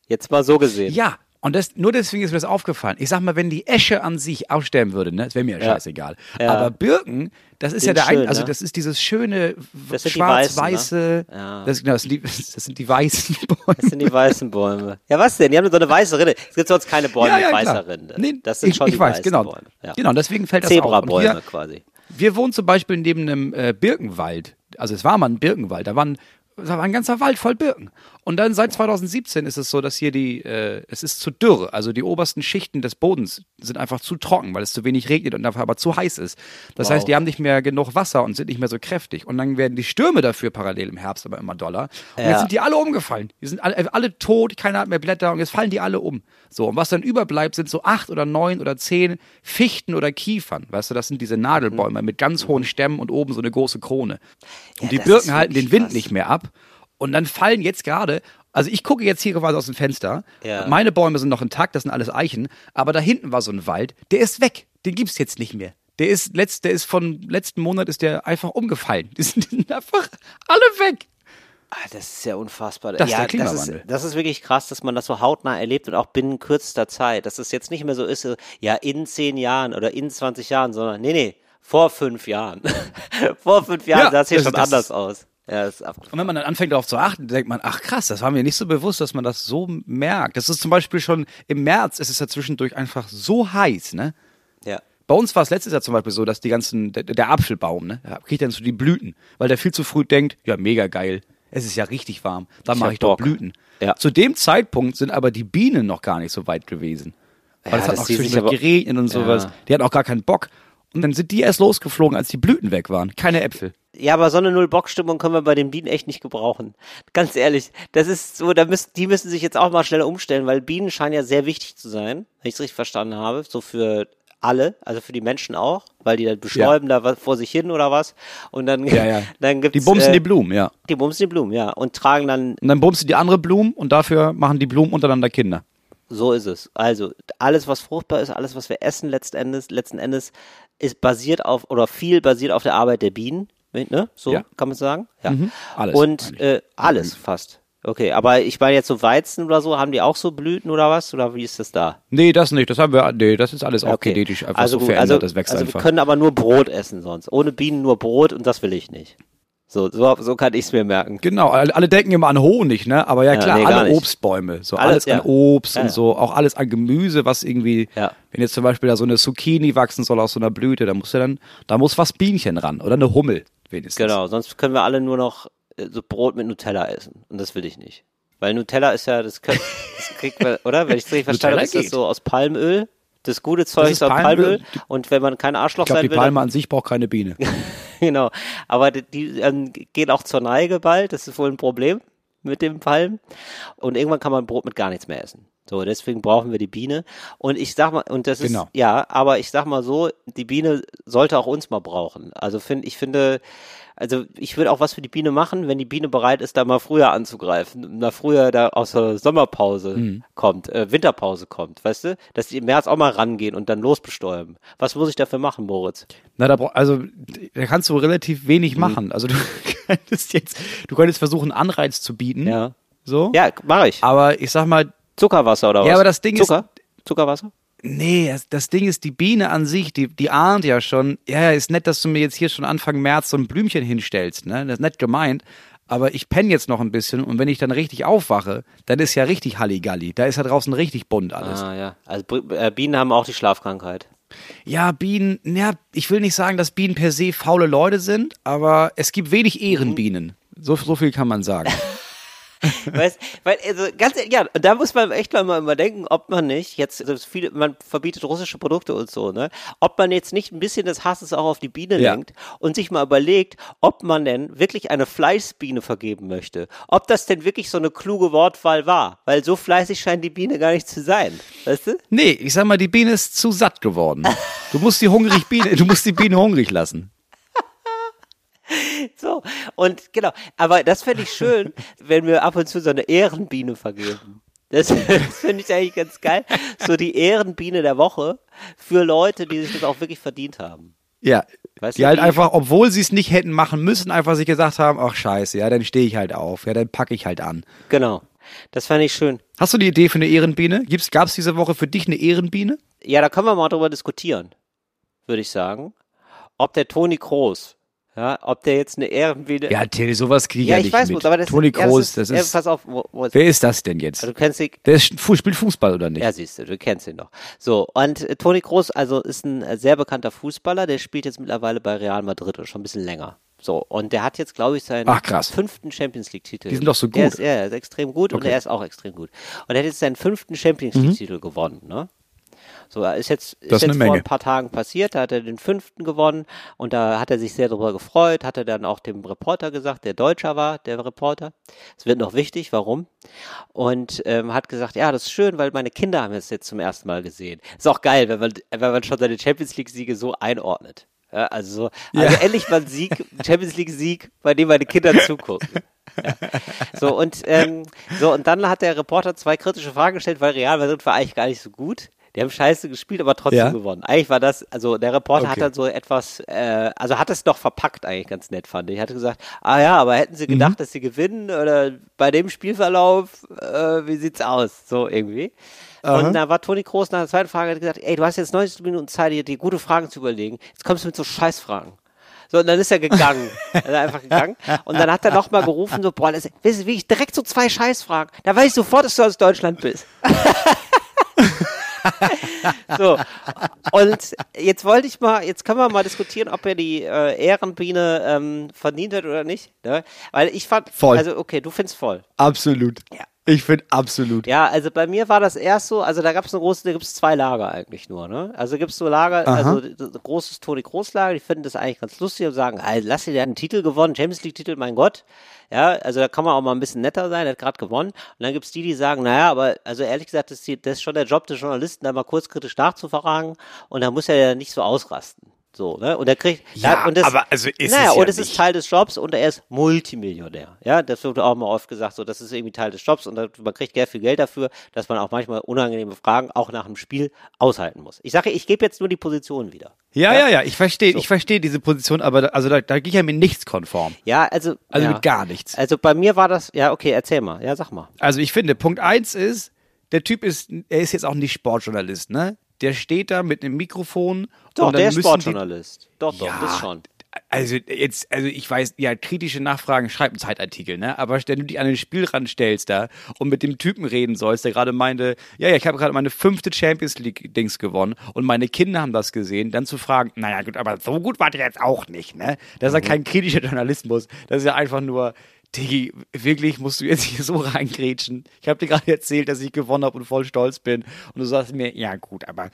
Speaker 1: Jetzt mal so gesehen.
Speaker 2: Ja, und das, nur deswegen ist mir das aufgefallen. Ich sag mal, wenn die Esche an sich aussterben würde, ne, das wäre mir ja scheißegal.
Speaker 1: Ja.
Speaker 2: Aber Birken, das ist
Speaker 1: Sind
Speaker 2: ja der
Speaker 1: schön,
Speaker 2: ein, also
Speaker 1: ne?
Speaker 2: das ist dieses schöne schwarz-weiße,
Speaker 1: ne? Ja.
Speaker 2: das, genau, das, sind die, das sind die weißen [laughs] Bäume.
Speaker 1: Das sind die weißen Bäume. Ja, was denn? Die haben so eine weiße Rinde. Es gibt sonst keine Bäume mit weißer. Rinde.
Speaker 2: Nee,
Speaker 1: das sind
Speaker 2: ich,
Speaker 1: schon
Speaker 2: ich
Speaker 1: die
Speaker 2: weiß,
Speaker 1: weißen
Speaker 2: genau.
Speaker 1: Bäume.
Speaker 2: Genau, deswegen fällt das
Speaker 1: Zebrabäume quasi.
Speaker 2: Wir wohnen zum Beispiel neben einem äh, Birkenwald. Also es war mal ein Birkenwald. Da, waren, da war ein ganzer Wald voll Birken. Und dann seit 2017 ist es so, dass hier die, äh, es ist zu dürr. Also die obersten Schichten des Bodens sind einfach zu trocken, weil es zu wenig regnet und dafür aber zu heiß ist. Das
Speaker 1: Wow.
Speaker 2: heißt, die haben nicht mehr genug Wasser und sind nicht mehr so kräftig. Und dann werden die Stürme dafür parallel im Herbst aber immer doller. Und
Speaker 1: Ja.
Speaker 2: jetzt sind die alle umgefallen. Die sind alle, alle tot, keiner hat mehr Blätter und jetzt fallen die alle um. So, und was dann überbleibt, sind so acht oder neun oder zehn Fichten oder Kiefern. Weißt du, das sind diese Nadelbäume mit ganz hohen Stämmen und oben so eine große Krone. Und die
Speaker 1: das ist
Speaker 2: Birken halten den Wind
Speaker 1: krass.
Speaker 2: nicht mehr ab. Und dann fallen jetzt gerade, also ich gucke jetzt hier quasi aus dem Fenster.
Speaker 1: Ja.
Speaker 2: Meine Bäume sind noch intakt, das sind alles Eichen. Aber da hinten war so ein Wald, der ist weg. Den gibt's jetzt nicht mehr. Der ist, letzt, der ist von letzten Monat ist der einfach umgefallen. Die [laughs] sind, die sind einfach alle weg.
Speaker 1: Ah, das ist ja unfassbar.
Speaker 2: Das ist
Speaker 1: ja,
Speaker 2: der
Speaker 1: das
Speaker 2: Klimawandel.
Speaker 1: ist, das ist wirklich krass, dass man das so hautnah erlebt und auch binnen kürzester Zeit. Dass es jetzt nicht mehr so ist, ja, in zehn Jahren oder in 20 Jahren, sondern nee, nee, vor fünf Jahren. [laughs] vor fünf Jahren
Speaker 2: Ja,
Speaker 1: sah es hier
Speaker 2: das-
Speaker 1: schon
Speaker 2: das-
Speaker 1: anders aus. Ja, ist
Speaker 2: Und wenn man dann anfängt darauf zu achten, denkt man, ach krass, das war mir nicht so bewusst, dass man das so merkt. Das ist zum Beispiel schon im März, ist es ja zwischendurch einfach so heiß, ne?
Speaker 1: ja.
Speaker 2: Bei uns war es letztes Jahr zum Beispiel so, dass die ganzen, der, der Apfelbaum, ne, kriegt dann so die Blüten, weil der viel zu früh denkt, ja, mega geil, es ist ja richtig warm, dann mache ich doch. Blüten.
Speaker 1: Ja.
Speaker 2: Zu dem Zeitpunkt sind aber die Bienen noch gar nicht so weit gewesen. Weil
Speaker 1: Ja,
Speaker 2: es hat
Speaker 1: das sich
Speaker 2: zwischendurch
Speaker 1: aber-
Speaker 2: geregnet und sowas.
Speaker 1: Ja.
Speaker 2: Die hatten auch gar keinen Bock. Und dann sind die erst losgeflogen, als die Blüten weg waren. Keine Äpfel.
Speaker 1: Ja, aber so eine Null-Bock-Stimmung können wir bei den Bienen echt nicht gebrauchen. Ganz ehrlich, das ist so, da müssen, die müssen sich jetzt auch mal schnell umstellen, weil Bienen scheinen ja sehr wichtig zu sein, wenn ich es richtig verstanden habe, so für alle, also für die Menschen auch, weil die dann bestäuben da was vor sich hin oder was und dann,
Speaker 2: Ja, ja. [laughs]
Speaker 1: dann gibt's,
Speaker 2: Die bumsen
Speaker 1: äh,
Speaker 2: die Blumen, ja.
Speaker 1: die bumsen die Blumen, ja, und tragen dann,
Speaker 2: Und dann bumsen die andere Blumen und dafür machen die Blumen untereinander Kinder.
Speaker 1: so ist es. Also, alles, was fruchtbar ist, alles, was wir essen letzten Endes, letzten Endes, ist basiert auf, oder viel basiert auf der Arbeit der Bienen, ne, so
Speaker 2: Ja.
Speaker 1: kann man sagen, ja.
Speaker 2: Mhm. Alles
Speaker 1: Und, äh, alles fast. Okay, aber ich meine jetzt so Weizen oder so, haben die auch so Blüten oder was? Oder wie ist das da?
Speaker 2: Nee, das nicht. Das haben wir, nee, das ist alles auch
Speaker 1: Okay.
Speaker 2: genetisch einfach
Speaker 1: also,
Speaker 2: so verändert.
Speaker 1: also,
Speaker 2: das wächst
Speaker 1: also
Speaker 2: einfach.
Speaker 1: wir können aber nur Brot essen sonst. Ohne Bienen nur Brot und das will ich nicht. So, so, so kann ich es mir merken.
Speaker 2: Genau, alle, denken immer an Honig, ne? Aber ja
Speaker 1: Ja,
Speaker 2: klar,
Speaker 1: nee,
Speaker 2: alle. Obstbäume. So
Speaker 1: Alles,
Speaker 2: alles,
Speaker 1: ja.
Speaker 2: an Obst
Speaker 1: Ja,
Speaker 2: und so, auch alles an Gemüse, was irgendwie,
Speaker 1: Ja.
Speaker 2: wenn jetzt zum Beispiel da so eine Zucchini wachsen soll aus so einer Blüte, da muss ja dann, da muss was Bienchen ran. Oder eine Hummel, wenigstens.
Speaker 1: Genau, sonst können wir alle nur noch äh, so Brot mit Nutella essen. Und das will ich nicht. Weil Nutella ist ja, das, können, [laughs] das kriegt man, oder? Wenn ich es richtig verstanden habe, ist das so aus Palmöl. Das gute Zeug
Speaker 2: ist
Speaker 1: ist aus
Speaker 2: Palmöl.
Speaker 1: Palmöl. Und wenn man kein Arschloch
Speaker 2: Ich glaube,
Speaker 1: sein
Speaker 2: die
Speaker 1: will,
Speaker 2: Palme an sich braucht keine Biene. [laughs]
Speaker 1: genau. Aber die, die ähm, gehen auch zur Neige bald. Das ist wohl ein Problem mit dem Palm. Und irgendwann kann man Brot mit gar nichts mehr essen. So, deswegen brauchen wir die Biene. Und ich sag mal, und das ist,
Speaker 2: Genau.
Speaker 1: ja, aber ich sag mal so, die Biene sollte auch uns mal brauchen. Also find, ich finde, also ich würde auch was für die Biene machen, wenn die Biene bereit ist, da mal früher anzugreifen, mal früher da aus der Sommerpause
Speaker 2: Mhm.
Speaker 1: kommt, äh, Winterpause kommt, weißt du? Dass die im März auch mal rangehen und dann losbestäuben. Was muss ich dafür machen, Moritz?
Speaker 2: Na, da, brauch- also, da kannst du relativ
Speaker 1: Mhm.
Speaker 2: wenig machen. Also, du [laughs] könntest jetzt, du könntest versuchen, Anreiz zu bieten.
Speaker 1: Ja.
Speaker 2: So.
Speaker 1: Ja, mache ich.
Speaker 2: Aber ich sag mal,
Speaker 1: Zuckerwasser oder was?
Speaker 2: Ja, aber das Ding ist-
Speaker 1: Zucker? Zuckerwasser?
Speaker 2: Nee, das, das Ding ist, die Biene an sich, die, die ahnt ja schon, ja, ist nett, dass du mir jetzt hier schon Anfang März so ein Blümchen hinstellst, ne? Das ist nett gemeint. Aber ich penne jetzt noch ein bisschen und wenn ich dann richtig aufwache, dann ist ja richtig Halligalli. Da ist ja draußen richtig bunt alles.
Speaker 1: Ah, ja. Also äh, Bienen haben auch die Schlafkrankheit.
Speaker 2: Ja, Bienen, ja, ich will nicht sagen, dass Bienen per se faule Leute sind, aber es gibt wenig Ehrenbienen. So, so viel kann man sagen. [laughs] [laughs]
Speaker 1: weißt, weil, also ganz ehrlich, ja, da muss man echt mal mal denken, ob man nicht, jetzt, also viele, man verbietet russische Produkte und so, ne? Ob man jetzt nicht ein bisschen des Hasses auch auf die Biene
Speaker 2: Ja.
Speaker 1: lenkt und sich mal überlegt, ob man denn wirklich eine Fleißbiene vergeben möchte. Ob das denn wirklich so eine kluge Wortwahl war. Weil so fleißig scheint die Biene gar nicht zu sein. Weißt du?
Speaker 2: Nee, ich sag mal, die Biene ist zu satt geworden. Du musst die hungrig Biene, du musst die Biene hungrig lassen. [laughs]
Speaker 1: So, und genau, aber das fände ich schön, [laughs] wenn wir ab und zu so eine Ehrenbiene vergeben. Das, das finde ich eigentlich ganz geil. So die Ehrenbiene der Woche für Leute, die sich das auch wirklich verdient haben.
Speaker 2: Ja.
Speaker 1: Weißt
Speaker 2: die halt
Speaker 1: die-
Speaker 2: einfach, obwohl sie es nicht hätten machen müssen, einfach sich gesagt haben, ach scheiße, ja, dann stehe ich halt auf, ja, dann packe ich halt an.
Speaker 1: Genau. Das fand ich schön.
Speaker 2: Hast du die Idee für eine Ehrenbiene? Gibt's, gab's diese Woche für dich eine Ehrenbiene?
Speaker 1: Ja, da können wir mal drüber diskutieren, würde ich sagen. Ob der Toni Kroos, ja, ob der jetzt eine Ehrenbiene.
Speaker 2: Ja, Till, sowas kriege ich
Speaker 1: ja
Speaker 2: ja,
Speaker 1: ich
Speaker 2: nicht
Speaker 1: weiß,
Speaker 2: mit.
Speaker 1: aber das,
Speaker 2: Toni
Speaker 1: ja,
Speaker 2: Kroos, das
Speaker 1: ja,
Speaker 2: ist,
Speaker 1: pass auf, wo, wo,
Speaker 2: wer ist das denn jetzt?
Speaker 1: du kennst ihn,
Speaker 2: Der ist, spielt Fußball oder nicht?
Speaker 1: Ja, siehst du, du kennst ihn doch. So, und äh, Toni Kroos, also ist ein äh, sehr bekannter Fußballer, der spielt jetzt mittlerweile bei Real Madrid und schon ein bisschen länger. So, und der hat jetzt, glaube ich, seinen
Speaker 2: Ach, krass.
Speaker 1: fünften Champions League-Titel.
Speaker 2: Die sind doch so gut.
Speaker 1: Ist, ja, er ist extrem gut und
Speaker 2: Okay. Mhm.
Speaker 1: er ist auch extrem gut. Und er hat jetzt seinen fünften Champions League-Titel gewonnen, ne? So, ist jetzt, ist
Speaker 2: Das ist
Speaker 1: jetzt vor
Speaker 2: Menge.
Speaker 1: ein paar Tagen passiert, da hat er den fünften gewonnen und da hat er sich sehr darüber gefreut, hat er dann auch dem Reporter gesagt, der Deutscher war, der Reporter. Es wird noch wichtig, warum? Und ähm, hat gesagt, ja, das ist schön, weil meine Kinder haben es jetzt zum ersten Mal gesehen. Ist auch geil, wenn man, wenn man schon seine Champions League-Siege so einordnet. Ja, also, so, also endlich mal ein Sieg, Champions League-Sieg, bei dem meine Kinder zugucken. Ja. So, und, ähm, so, und dann hat der Reporter zwei kritische Fragen gestellt, weil Real Madrid war eigentlich gar nicht so gut. Die haben scheiße gespielt, aber trotzdem
Speaker 2: Ja.
Speaker 1: gewonnen. Eigentlich war das, also der Reporter hat
Speaker 2: Okay.
Speaker 1: dann so etwas, äh, also hat es doch verpackt eigentlich ganz nett, fand ich. Hatte gesagt, ah ja, aber hätten sie gedacht, dass sie gewinnen oder bei dem Spielverlauf, äh, wie sieht's aus? So irgendwie. Und da war Toni Kroos nach der zweiten Frage hat gesagt, ey, du hast jetzt 90 Minuten Zeit, dir die gute Fragen zu überlegen. Jetzt kommst du mit so Scheißfragen. So, und dann ist er gegangen. [laughs] er ist einfach gegangen. Und dann hat er nochmal gerufen, so, boah, das, weißt du, wie ich direkt so zwei Scheißfragen. Da weiß ich sofort, dass du aus Deutschland bist. [laughs] [laughs] so. Und jetzt wollte ich mal, jetzt können wir mal diskutieren, ob er die äh, Ehrenbiene ähm, verdient hat oder nicht. Ne? Weil ich fand,
Speaker 2: Voll.
Speaker 1: also okay, du findest voll.
Speaker 2: Absolut.
Speaker 1: Ja.
Speaker 2: Ich finde absolut.
Speaker 1: Ja, also bei mir war das erst so, also da gab es eine große, da gibt es zwei Lager eigentlich nur, ne? Also gibt es so Lager, also d- d- großes Toni Groß Lager, die finden das eigentlich ganz lustig und sagen, ey, lass dir, einen Titel gewonnen, Champions League Titel, mein Gott. Ja, also da kann man auch mal ein bisschen netter sein, der hat gerade gewonnen. Und dann gibt's die, die sagen, naja, aber also ehrlich gesagt, das ist, die, das ist schon der Job des Journalisten, da mal kurz kritisch nachzufragen und da muss er ja nicht so ausrasten. So, ne? Und er kriegt,
Speaker 2: Ja,
Speaker 1: und das,
Speaker 2: aber also ist
Speaker 1: naja,
Speaker 2: es ja
Speaker 1: und es ist. Teil des Jobs und er ist Multimillionär. Ja, das wird auch mal oft gesagt, so, das ist irgendwie Teil des Jobs und man kriegt sehr viel Geld dafür, dass man auch manchmal unangenehme Fragen auch nach dem Spiel aushalten muss. Ich sage, ich gebe jetzt nur die Position wieder.
Speaker 2: Ja, ja, ja, ich verstehe, ich verstehe diese Position, aber da, also da, da gehe ich ja mit nichts konform.
Speaker 1: Ja, also,
Speaker 2: Also
Speaker 1: ja.
Speaker 2: mit gar nichts.
Speaker 1: Also bei mir war das, ja, okay, erzähl mal. Ja, sag mal.
Speaker 2: Also ich finde, Punkt eins ist, der Typ ist, er ist jetzt auch nicht Sportjournalist, ne? Der steht da mit einem Mikrofon.
Speaker 1: Doch, der ist Sportjournalist. Doch, doch,
Speaker 2: Ja,
Speaker 1: das schon.
Speaker 2: Also jetzt, also ich weiß, ja, kritische Nachfragen schreibt ein Zeitartikel, ne? Aber wenn du dich an den Spielrand stellst da und mit dem Typen reden sollst, der gerade meinte, ja, ja, ich habe gerade meine fünfte Champions League-Dings gewonnen und meine Kinder haben das gesehen, dann zu fragen, naja gut, aber so gut war der jetzt auch nicht, ne? Das ist ja kein kritischer Journalismus, das ist ja einfach nur, Diggi, wirklich musst du jetzt hier so reingrätschen. Ich habe dir gerade erzählt, dass ich gewonnen habe und voll stolz bin und du sagst mir, ja gut, aber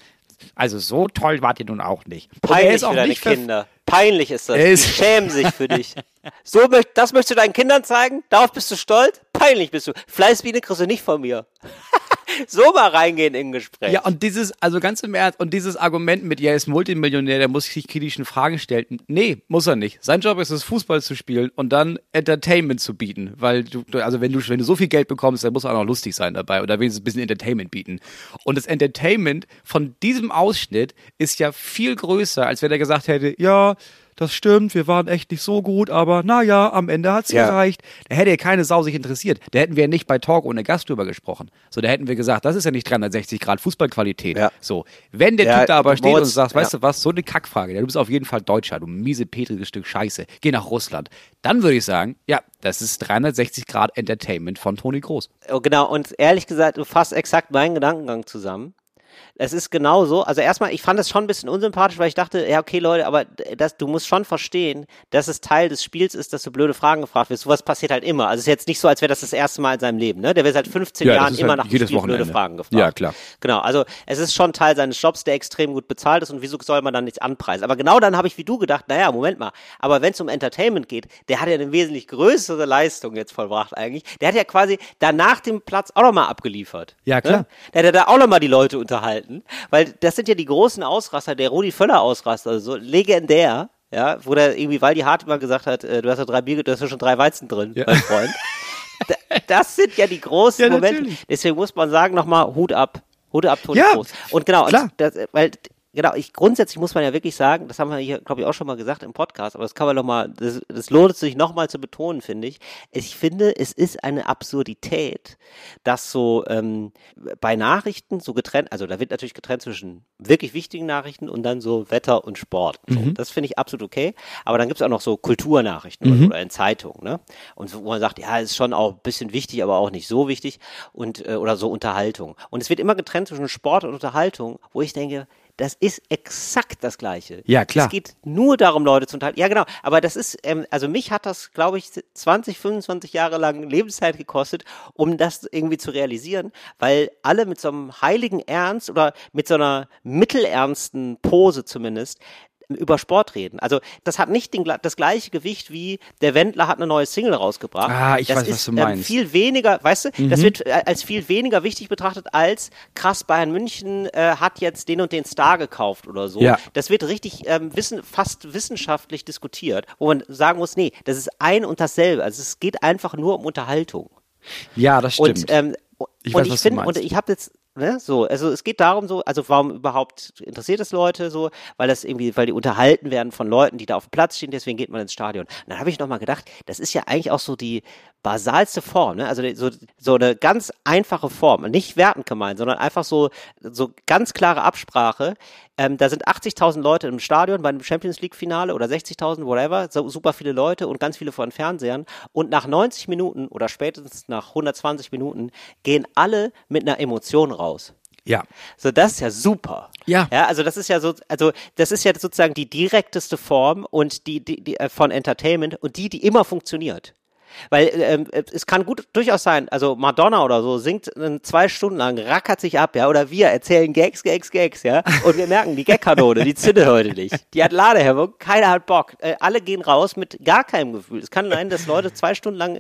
Speaker 2: also so toll wart ihr nun auch nicht.
Speaker 1: Peinlich
Speaker 2: ist auch
Speaker 1: für deine
Speaker 2: nicht
Speaker 1: Kinder. Peinlich ist das. Die schämen sich für dich. So, das möchtest du deinen Kindern zeigen? Darauf bist du stolz? Peinlich bist du. Fleißbiene kriegst du nicht von mir. [laughs] so mal reingehen in ein Gespräch.
Speaker 2: Ja, und dieses, also ganz im Ernst, und dieses Argument mit, er ist Multimillionär, der muss sich kritischen Fragen stellen. Nee, muss er nicht. Sein Job ist es, Fußball zu spielen und dann Entertainment zu bieten. Weil du, also wenn du, wenn du so viel Geld bekommst, dann muss auch noch lustig sein dabei oder wenigstens ein bisschen Entertainment bieten. Und das Entertainment von diesem Ausschnitt ist ja viel größer, als wenn er gesagt hätte, ja, das stimmt, wir waren echt nicht so gut, aber naja, am Ende hat's
Speaker 1: Ja.
Speaker 2: gereicht. Da hätte ja keine Sau sich interessiert. Da hätten wir nicht bei Talk ohne Gast drüber gesprochen. So, da hätten wir gesagt, das ist ja nicht 360 Grad Fußballqualität.
Speaker 1: Ja.
Speaker 2: So, wenn der
Speaker 1: Ja,
Speaker 2: Typ da aber steht
Speaker 1: Moritz,
Speaker 2: und sagt, weißt
Speaker 1: ja.
Speaker 2: du was, so eine Kackfrage, du bist auf jeden Fall Deutscher, du miese petriges Stück Scheiße, geh nach Russland. Dann würde ich sagen, ja, das ist 360 Grad Entertainment von Toni Groß.
Speaker 1: Oh, genau, und ehrlich gesagt, du fasst exakt meinen Gedankengang zusammen. Es ist genau so. Also erstmal, ich fand das schon ein bisschen unsympathisch, weil ich dachte, ja, okay, Leute, aber das, du musst schon verstehen, dass es Teil des Spiels ist, dass du blöde Fragen gefragt wirst. Sowas passiert halt immer. Also es ist jetzt nicht so, als wäre das das erste Mal in seinem Leben. Ne? Der wird seit 15
Speaker 2: Ja,
Speaker 1: Jahren immer
Speaker 2: halt
Speaker 1: nach dem Spiel blöde. Fragen gefragt.
Speaker 2: Ja, klar.
Speaker 1: Genau, also es ist schon Teil seines Jobs, der extrem gut bezahlt ist und wieso soll man dann nichts anpreisen? Aber genau dann habe ich wie du gedacht, naja, Moment mal, aber wenn es um Entertainment geht, der hat ja eine wesentlich größere Leistung jetzt vollbracht eigentlich. Der hat ja quasi danach dem Platz auch nochmal abgeliefert.
Speaker 2: Ja, klar.
Speaker 1: Ne? Der hat ja da auch nochmal die Leute unterhalten, weil das sind ja die großen Ausraster, der Rudi Völler Ausraster, also so legendär. Ja, wo der irgendwie Waldi Hartmann gesagt hat, äh, du hast ja drei Bier, du hast ja schon drei Weizen drin,
Speaker 2: Ja.
Speaker 1: mein Freund. Da- das sind ja die großen [laughs]
Speaker 2: Ja,
Speaker 1: Momente.
Speaker 2: natürlich.
Speaker 1: Deswegen muss man sagen nochmal Hut ab. Hut ab, Toni
Speaker 2: Ja,
Speaker 1: Groß. Und genau, das, weil genau, ich grundsätzlich muss man ja wirklich sagen, das haben wir hier, glaube ich, auch schon mal gesagt im Podcast, aber das kann man noch mal, das, das lohnt sich noch mal zu betonen, finde ich. Ich finde, es ist eine Absurdität, dass so ähm, bei Nachrichten so getrennt, also da wird natürlich getrennt zwischen wirklich wichtigen Nachrichten und dann so Wetter und Sport. So, Das finde ich absolut okay. Aber dann gibt es auch noch so Kulturnachrichten oder, oder in Zeitungen, ne? Und wo man sagt, ja, ist schon auch ein bisschen wichtig, aber auch nicht so wichtig und äh, oder so Unterhaltung. Und es wird immer getrennt zwischen Sport und Unterhaltung, wo ich denke, das ist exakt das Gleiche.
Speaker 2: Ja, klar.
Speaker 1: Es geht nur darum, Leute zu unterhalten. Ja, genau. Aber das ist, ähm, also mich hat das, glaube ich, 20, 25 Jahre lang Lebenszeit gekostet, um das irgendwie zu realisieren, weil alle mit so einem heiligen Ernst oder mit so einer mittelernsten Pose zumindest über Sport reden. Also das hat nicht den, das gleiche Gewicht wie der Wendler hat eine neue Single rausgebracht.
Speaker 2: Ah, ich
Speaker 1: das
Speaker 2: weiß,
Speaker 1: ist,
Speaker 2: was du
Speaker 1: ähm,
Speaker 2: meinst. Mhm.
Speaker 1: viel weniger, weißt du, das wird äh, als viel weniger wichtig betrachtet als krass Bayern München äh, hat jetzt den und den Star gekauft oder so.
Speaker 2: Ja.
Speaker 1: Das wird richtig ähm, wissen, fast wissenschaftlich diskutiert, wo man sagen muss, nee, das ist ein und dasselbe. Also es geht einfach nur um Unterhaltung.
Speaker 2: Ja, das stimmt.
Speaker 1: Und, ähm,
Speaker 2: Ich
Speaker 1: und
Speaker 2: weiß,
Speaker 1: ich
Speaker 2: was du
Speaker 1: finde, und ich habe jetzt, ne, so, also es geht darum so, also warum überhaupt interessiert es Leute so, weil das irgendwie, weil die unterhalten werden von Leuten, die da auf dem Platz stehen, deswegen geht man ins Stadion. Und dann habe ich nochmal gedacht, das ist ja eigentlich auch so die basalste Form, ne? Also so, so eine ganz einfache Form, nicht wertend gemeint, sondern einfach so, so ganz klare Absprache. Ähm, da sind 80.000 Leute im Stadion bei einem Champions League Finale oder 60.000, whatever, so super viele Leute und ganz viele vor den Fernsehern. Und nach 90 Minuten oder spätestens nach 120 Minuten gehen alle mit einer Emotion raus.
Speaker 2: ja.
Speaker 1: So, das ist ja super.
Speaker 2: Ja.
Speaker 1: Ja, also das ist ja so, also das ist ja sozusagen die direkteste Form und die, die, die äh, von Entertainment und die, die immer funktioniert. Weil ähm, es kann gut durchaus sein, also Madonna oder so singt äh, zwei Stunden lang, rackert sich ab, ja, oder wir erzählen Gags, Gags, Gags, ja, und wir merken, die Gagkanone, die zündet heute nicht. Die hat Ladehemmung, keiner hat Bock. Äh, alle gehen raus mit gar keinem Gefühl. Es kann sein, dass Leute zwei Stunden lang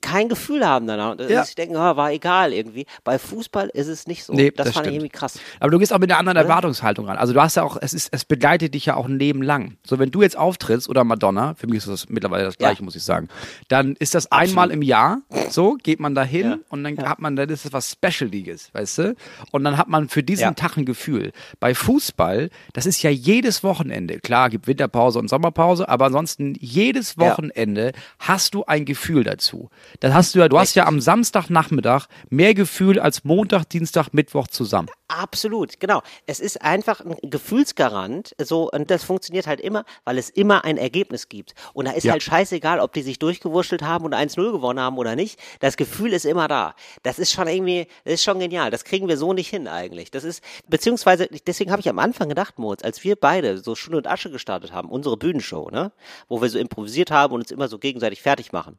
Speaker 1: kein Gefühl haben danach und
Speaker 2: Ja.
Speaker 1: sich denken, ah, war egal irgendwie. Bei Fußball ist es nicht so.
Speaker 2: Nee,
Speaker 1: das,
Speaker 2: das
Speaker 1: fand ich
Speaker 2: stimmt.
Speaker 1: irgendwie krass.
Speaker 2: Aber du gehst auch mit einer anderen Erwartungshaltung ran. Also du hast ja auch, es ist, es begleitet dich ja auch ein Leben lang. So, wenn du jetzt auftrittst oder Madonna, für mich ist das mittlerweile das Gleiche,
Speaker 1: Ja.
Speaker 2: muss ich sagen, dann ist das einmal im Jahr, so, geht man da hin und dann hat man, dann ist es was Specialiges, weißt du? Und dann hat man für diesen
Speaker 1: Ja.
Speaker 2: Tag ein Gefühl. Bei Fußball, das ist ja jedes Wochenende. Klar, gibt Winterpause und Sommerpause, aber ansonsten jedes
Speaker 1: Ja.
Speaker 2: Wochenende hast du ein Gefühl dazu. Das hast du ja, du hast ja am Samstagnachmittag mehr Gefühl als Montag, Dienstag, Mittwoch zusammen.
Speaker 1: Absolut, genau. Es ist einfach ein Gefühlsgarant, so, und das funktioniert halt immer, weil es immer ein Ergebnis gibt. Und da ist
Speaker 2: Ja.
Speaker 1: halt scheißegal, ob die sich durchgewurschtelt haben und 1-0 gewonnen haben oder nicht. Das Gefühl ist immer da. Das ist schon irgendwie, das ist schon genial. Das kriegen wir so nicht hin eigentlich. Das ist, beziehungsweise, deswegen habe ich am Anfang gedacht, Moritz, als wir beide so Schuhe und Asche gestartet haben, unsere Bühnenshow, ne, wo wir so improvisiert haben und uns immer so gegenseitig fertig machen,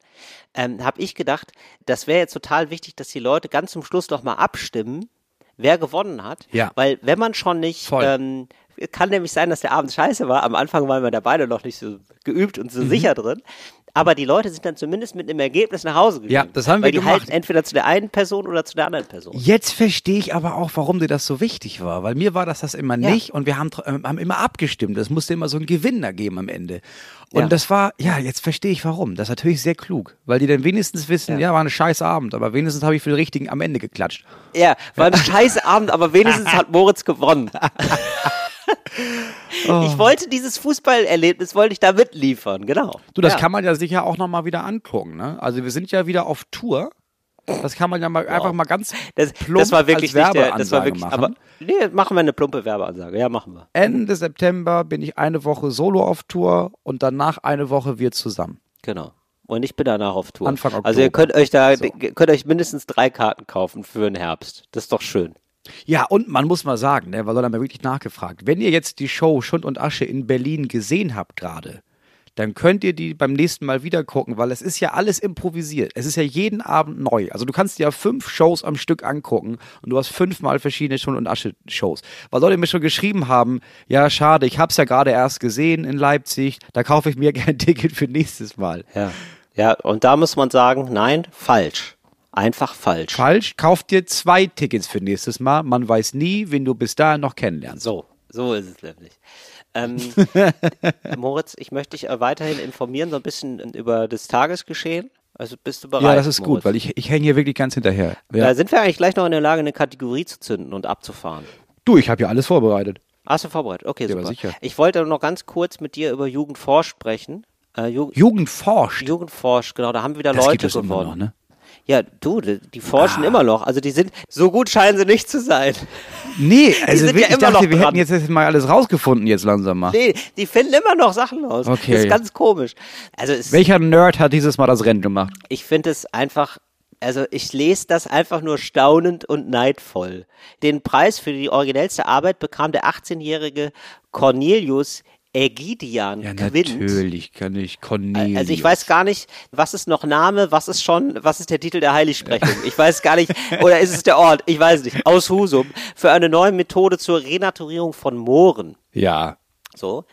Speaker 1: ähm, habe ich gedacht, das wäre jetzt total wichtig, dass die Leute ganz zum Schluss noch mal abstimmen, wer gewonnen hat.
Speaker 2: Ja.
Speaker 1: Weil wenn man schon nicht,
Speaker 2: Voll.
Speaker 1: ähm, kann nämlich sein, dass der Abend scheiße war. Am Anfang waren wir da beide noch nicht so geübt und
Speaker 2: Mhm.
Speaker 1: so sicher drin. Aber die Leute sind dann zumindest mit einem Ergebnis nach Hause gegangen.
Speaker 2: Ja, das haben wir
Speaker 1: weil die
Speaker 2: gemacht.
Speaker 1: halten entweder zu der einen Person oder zu der anderen Person.
Speaker 2: Jetzt verstehe ich aber auch, warum dir das so wichtig war. Weil mir war das das immer
Speaker 1: Ja.
Speaker 2: nicht und wir haben, ähm, haben immer abgestimmt. Es musste immer so einen Gewinner geben am Ende. Und
Speaker 1: Ja.
Speaker 2: das war, ja, jetzt verstehe ich warum. Das ist natürlich sehr klug. Weil die dann wenigstens wissen, ja,
Speaker 1: Ja.
Speaker 2: war ein scheiß Abend, aber wenigstens habe ich für den richtigen am Ende geklatscht.
Speaker 1: Ja, war ein scheiß Abend, aber wenigstens [laughs] hat Moritz gewonnen. [laughs]
Speaker 2: Oh.
Speaker 1: Ich wollte dieses Fußballerlebnis, wollte ich da mitliefern, genau.
Speaker 2: Du, das
Speaker 1: ja.
Speaker 2: kann man ja sicher auch nochmal wieder angucken. Ne? Also wir sind ja wieder auf Tour. Das kann man ja mal einfach mal ganz
Speaker 1: das,
Speaker 2: plump
Speaker 1: das war wirklich
Speaker 2: als
Speaker 1: nicht der, das war
Speaker 2: Werbeansage
Speaker 1: wirklich,
Speaker 2: machen.
Speaker 1: aber nee, machen wir eine plumpe Werbeansage. Ja, machen wir.
Speaker 2: Ende September bin ich eine Woche solo auf Tour und danach eine Woche wir zusammen.
Speaker 1: Genau. Und ich bin danach auf Tour.
Speaker 2: Anfang
Speaker 1: Also ihr
Speaker 2: Oktober.
Speaker 1: könnt euch da,
Speaker 2: So.
Speaker 1: könnt euch mindestens drei Karten kaufen für den Herbst. Das ist doch schön.
Speaker 2: Ja, und man muss mal sagen, ne, weil Leute haben ja wirklich nachgefragt, wenn ihr jetzt die Show Schund und Asche in Berlin gesehen habt gerade, dann könnt ihr die beim nächsten Mal wieder gucken, weil es ist ja alles improvisiert. Es ist ja jeden Abend neu. Also du kannst dir ja fünf Shows am Stück angucken und du hast fünfmal verschiedene Schund und Asche Shows. Weil Leute mir schon geschrieben haben, ja schade, ich hab's ja gerade erst gesehen in Leipzig, da kaufe ich mir [laughs] gerne ein Ticket für nächstes Mal.
Speaker 1: Ja. Ja, und da muss man sagen, nein, falsch. Einfach falsch.
Speaker 2: Falsch, kauf dir zwei Tickets für nächstes Mal. Man weiß nie, wen du bis dahin noch kennenlernst.
Speaker 1: So, so ist es nämlich. Ähm, [laughs] Moritz, ich möchte dich äh, weiterhin informieren, so ein bisschen über das Tagesgeschehen. Also bist du bereit?
Speaker 2: Ja, das ist
Speaker 1: Moritz?
Speaker 2: gut, weil ich, ich hänge hier wirklich ganz hinterher. Ja.
Speaker 1: Da sind wir eigentlich gleich noch in der Lage, eine Kategorie zu zünden und abzufahren.
Speaker 2: Du, ich habe ja alles vorbereitet.
Speaker 1: Hast du vorbereitet? Okay,
Speaker 2: Ja,
Speaker 1: super.
Speaker 2: sicher.
Speaker 1: Ich wollte noch ganz kurz mit dir über Jugendforsch sprechen. Äh, Ju
Speaker 2: Jugend forscht.
Speaker 1: Jugendforsch, genau, da haben wieder
Speaker 2: das
Speaker 1: Leute gewonnen.
Speaker 2: noch, ne?
Speaker 1: Ja, du, die, forschen
Speaker 2: Ah.
Speaker 1: immer noch. Also die sind, so gut scheinen sie nicht zu sein.
Speaker 2: Nee, also wirklich,
Speaker 1: ja
Speaker 2: ich dachte, wir hätten jetzt, jetzt mal alles rausgefunden jetzt langsam mal.
Speaker 1: Nee, die finden immer noch Sachen aus.
Speaker 2: Okay.
Speaker 1: Das ist ganz komisch. Also es,
Speaker 2: Welcher Nerd hat dieses Mal das Rennen gemacht?
Speaker 1: ich finde es einfach, also ich lese das einfach nur staunend und neidvoll. Den Preis für die originellste Arbeit bekam der 18-jährige Cornelius Ägidian
Speaker 2: Ja,
Speaker 1: Quint.
Speaker 2: natürlich kann ich Cornelius.
Speaker 1: Also ich weiß gar nicht, was ist noch Name, was ist schon, was ist der Titel der Heiligsprechung? Ich weiß gar nicht, oder ist es der Ort? Ich weiß nicht. Aus Husum für eine neue Methode zur Renaturierung von Mooren.
Speaker 2: Ja.
Speaker 1: So.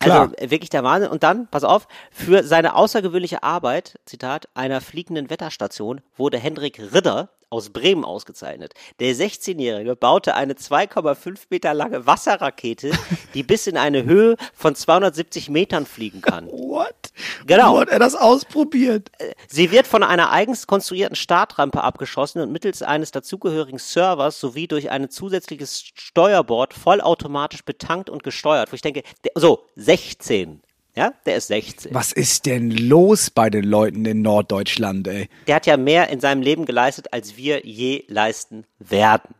Speaker 2: Klar.
Speaker 1: Also wirklich der Wahnsinn. Und dann, pass auf, für seine außergewöhnliche Arbeit, Zitat, einer fliegenden Wetterstation wurde Hendrik Ridder aus Bremen ausgezeichnet. Der 16-Jährige baute eine 2,5 Meter lange Wasserrakete, [laughs] die bis in eine Höhe von 270 Metern fliegen kann. [laughs]
Speaker 2: What?
Speaker 1: Genau.
Speaker 2: Wo hat er das ausprobiert?
Speaker 1: Sie wird von einer eigens konstruierten Startrampe abgeschossen und mittels eines dazugehörigen Servers sowie durch ein zusätzliches Steuerbord vollautomatisch betankt und gesteuert. Wo ich denke, so, 16. Ja, der ist 16.
Speaker 2: Was ist denn los bei den Leuten in Norddeutschland, ey?
Speaker 1: Der hat ja mehr in seinem Leben geleistet, als wir je leisten werden.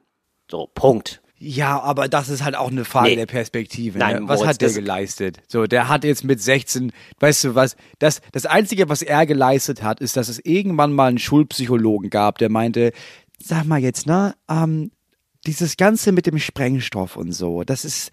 Speaker 1: So, Punkt.
Speaker 2: Ja, aber das ist halt auch eine Frage
Speaker 1: Nee.
Speaker 2: der Perspektive.
Speaker 1: Nein,
Speaker 2: ne? Was
Speaker 1: Moritz,
Speaker 2: hat der geleistet? So, der hat jetzt mit 16, weißt du was, das, das Einzige, was er geleistet hat, ist, dass es irgendwann mal einen Schulpsychologen gab, der meinte, sag mal jetzt, ne, ähm, dieses Ganze mit dem Sprengstoff und so, das ist,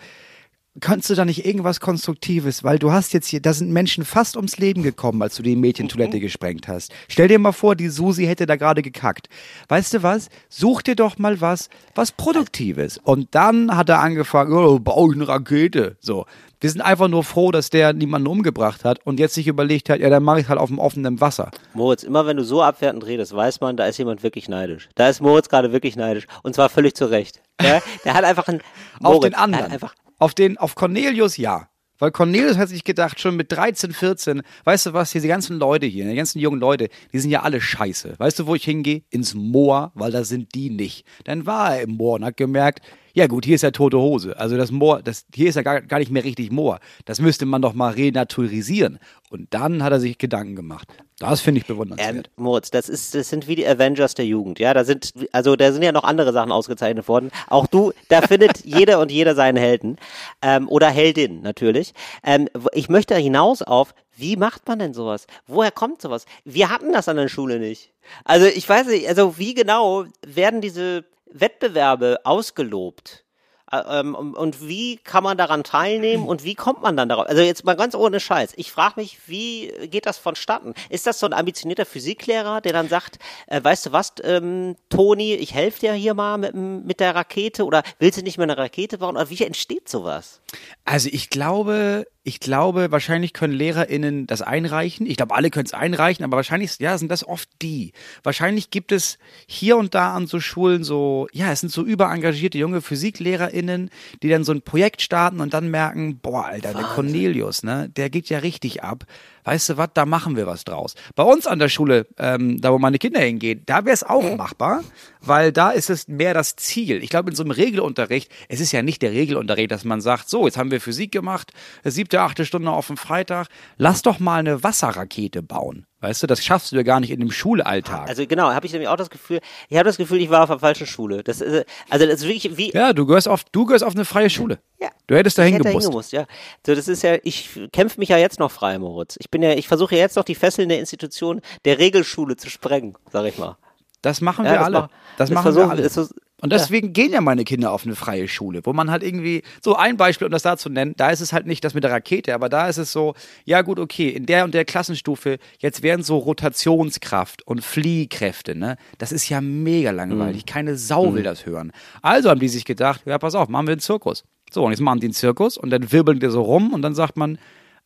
Speaker 2: kannst du da nicht irgendwas Konstruktives, weil du hast jetzt hier, da sind Menschen fast ums Leben gekommen, als du die Mädchentoilette gesprengt hast. Stell dir mal vor, die Susi hätte da gerade gekackt. Weißt du was? Such dir doch mal was, was Produktives. Und dann hat er angefangen, oh, baue ich eine Rakete. So. Wir sind einfach nur froh, dass der niemanden umgebracht hat und jetzt sich überlegt hat, ja, dann mache ich halt auf dem offenen Wasser.
Speaker 1: Moritz, immer wenn du so abwertend redest, weiß man, da ist jemand wirklich neidisch. Da ist Moritz gerade wirklich neidisch. Und zwar völlig zu Recht. Ja? Der hat einfach einen. [laughs]
Speaker 2: auf
Speaker 1: Moritz,
Speaker 2: den
Speaker 1: der hat
Speaker 2: anderen.
Speaker 1: Einfach,
Speaker 2: Auf den, auf Cornelius ja. Weil Cornelius hat sich gedacht, schon mit 13, 14, weißt du was, diese ganzen Leute hier, die ganzen jungen Leute, die sind ja alle scheiße. Weißt du, wo ich hingehe? Ins Moor, weil da sind die nicht. Dann war er im Moor und hat gemerkt, ja gut, hier ist ja tote Hose. Also das Moor, das, hier ist ja gar, gar nicht mehr richtig Moor. Das müsste man doch mal renaturalisieren. Und dann hat er sich Gedanken gemacht. Das finde ich
Speaker 1: ähm,
Speaker 2: bewundernswert.
Speaker 1: Moritz, das ist, das sind wie die Avengers der Jugend, ja. Da sind, also da sind ja noch andere Sachen ausgezeichnet worden. Auch du, da [laughs] findet jeder und jeder seinen Helden. Ähm, oder Heldin, natürlich. Ähm, ich möchte hinaus auf, wie macht man denn sowas? Woher kommt sowas? Wir hatten das an der Schule nicht. Also ich weiß nicht, also wie genau werden diese Wettbewerbe ausgelobt? Äh, ähm, und- wie kann man daran teilnehmen und wie kommt man dann darauf? Also jetzt mal ganz ohne Scheiß. Ich frage mich, wie geht das vonstatten? Ist das so ein ambitionierter Physiklehrer, der dann sagt, äh, weißt du was, ähm, Toni, ich helfe dir hier mal mit, mit der Rakete oder willst du nicht mehr eine Rakete bauen? Oder wie entsteht sowas?
Speaker 2: Also ich glaube, ich glaube, wahrscheinlich können LehrerInnen das einreichen. Ich glaube, alle können es einreichen, aber wahrscheinlich, ja, sind das oft die. Wahrscheinlich gibt es hier und da an so Schulen so, ja, es sind so überengagierte junge PhysiklehrerInnen, die dann so ein Projekt starten und dann merken, boah, Alter, der Cornelius, ne, der geht ja richtig ab. Weißt du was, da machen wir was draus. Bei uns an der Schule, ähm, da wo meine Kinder hingehen, da wäre es auch machbar, weil da ist es mehr das Ziel. Ich glaube, in so einem Regelunterricht, es ist ja nicht der Regelunterricht, dass man sagt, so, jetzt haben wir Physik gemacht, siebte, achte Stunde auf dem Freitag, lass doch mal eine Wasserrakete bauen. Weißt du, das schaffst du ja gar nicht in dem Schulalltag.
Speaker 1: Also genau, habe ich nämlich auch das Gefühl, ich habe das Gefühl, ich war auf der falschen Schule. Das ist, also das ist wirklich wie,
Speaker 2: ja, du gehörst auf, du gehörst auf eine freie Schule.
Speaker 1: Ja.
Speaker 2: Du hättest da
Speaker 1: Ich hätte
Speaker 2: hingemusst.
Speaker 1: hingemusst, ja. So, das ist ja, ich kämpfe mich ja jetzt noch frei, Moritz. Ich bin ja, ich versuche ja jetzt noch die fesselnde Institution der Regelschule zu sprengen, sag ich mal.
Speaker 2: Das machen
Speaker 1: Ja,
Speaker 2: wir
Speaker 1: das
Speaker 2: alle.
Speaker 1: mach-
Speaker 2: das,
Speaker 1: das
Speaker 2: machen wir alle.
Speaker 1: das
Speaker 2: und deswegen gehen ja meine Kinder auf eine freie Schule, wo man halt irgendwie, so ein Beispiel, um das da zu nennen, da ist es halt nicht das mit der Rakete, aber da ist es so, ja gut, okay, in der und der Klassenstufe, jetzt werden so Rotationskraft und Fliehkräfte, ne? Das ist ja mega langweilig. Keine Sau will das hören. Also haben die sich gedacht, ja, pass auf, machen wir einen Zirkus. So, und jetzt machen die einen Zirkus und dann wirbeln die so rum und dann sagt man,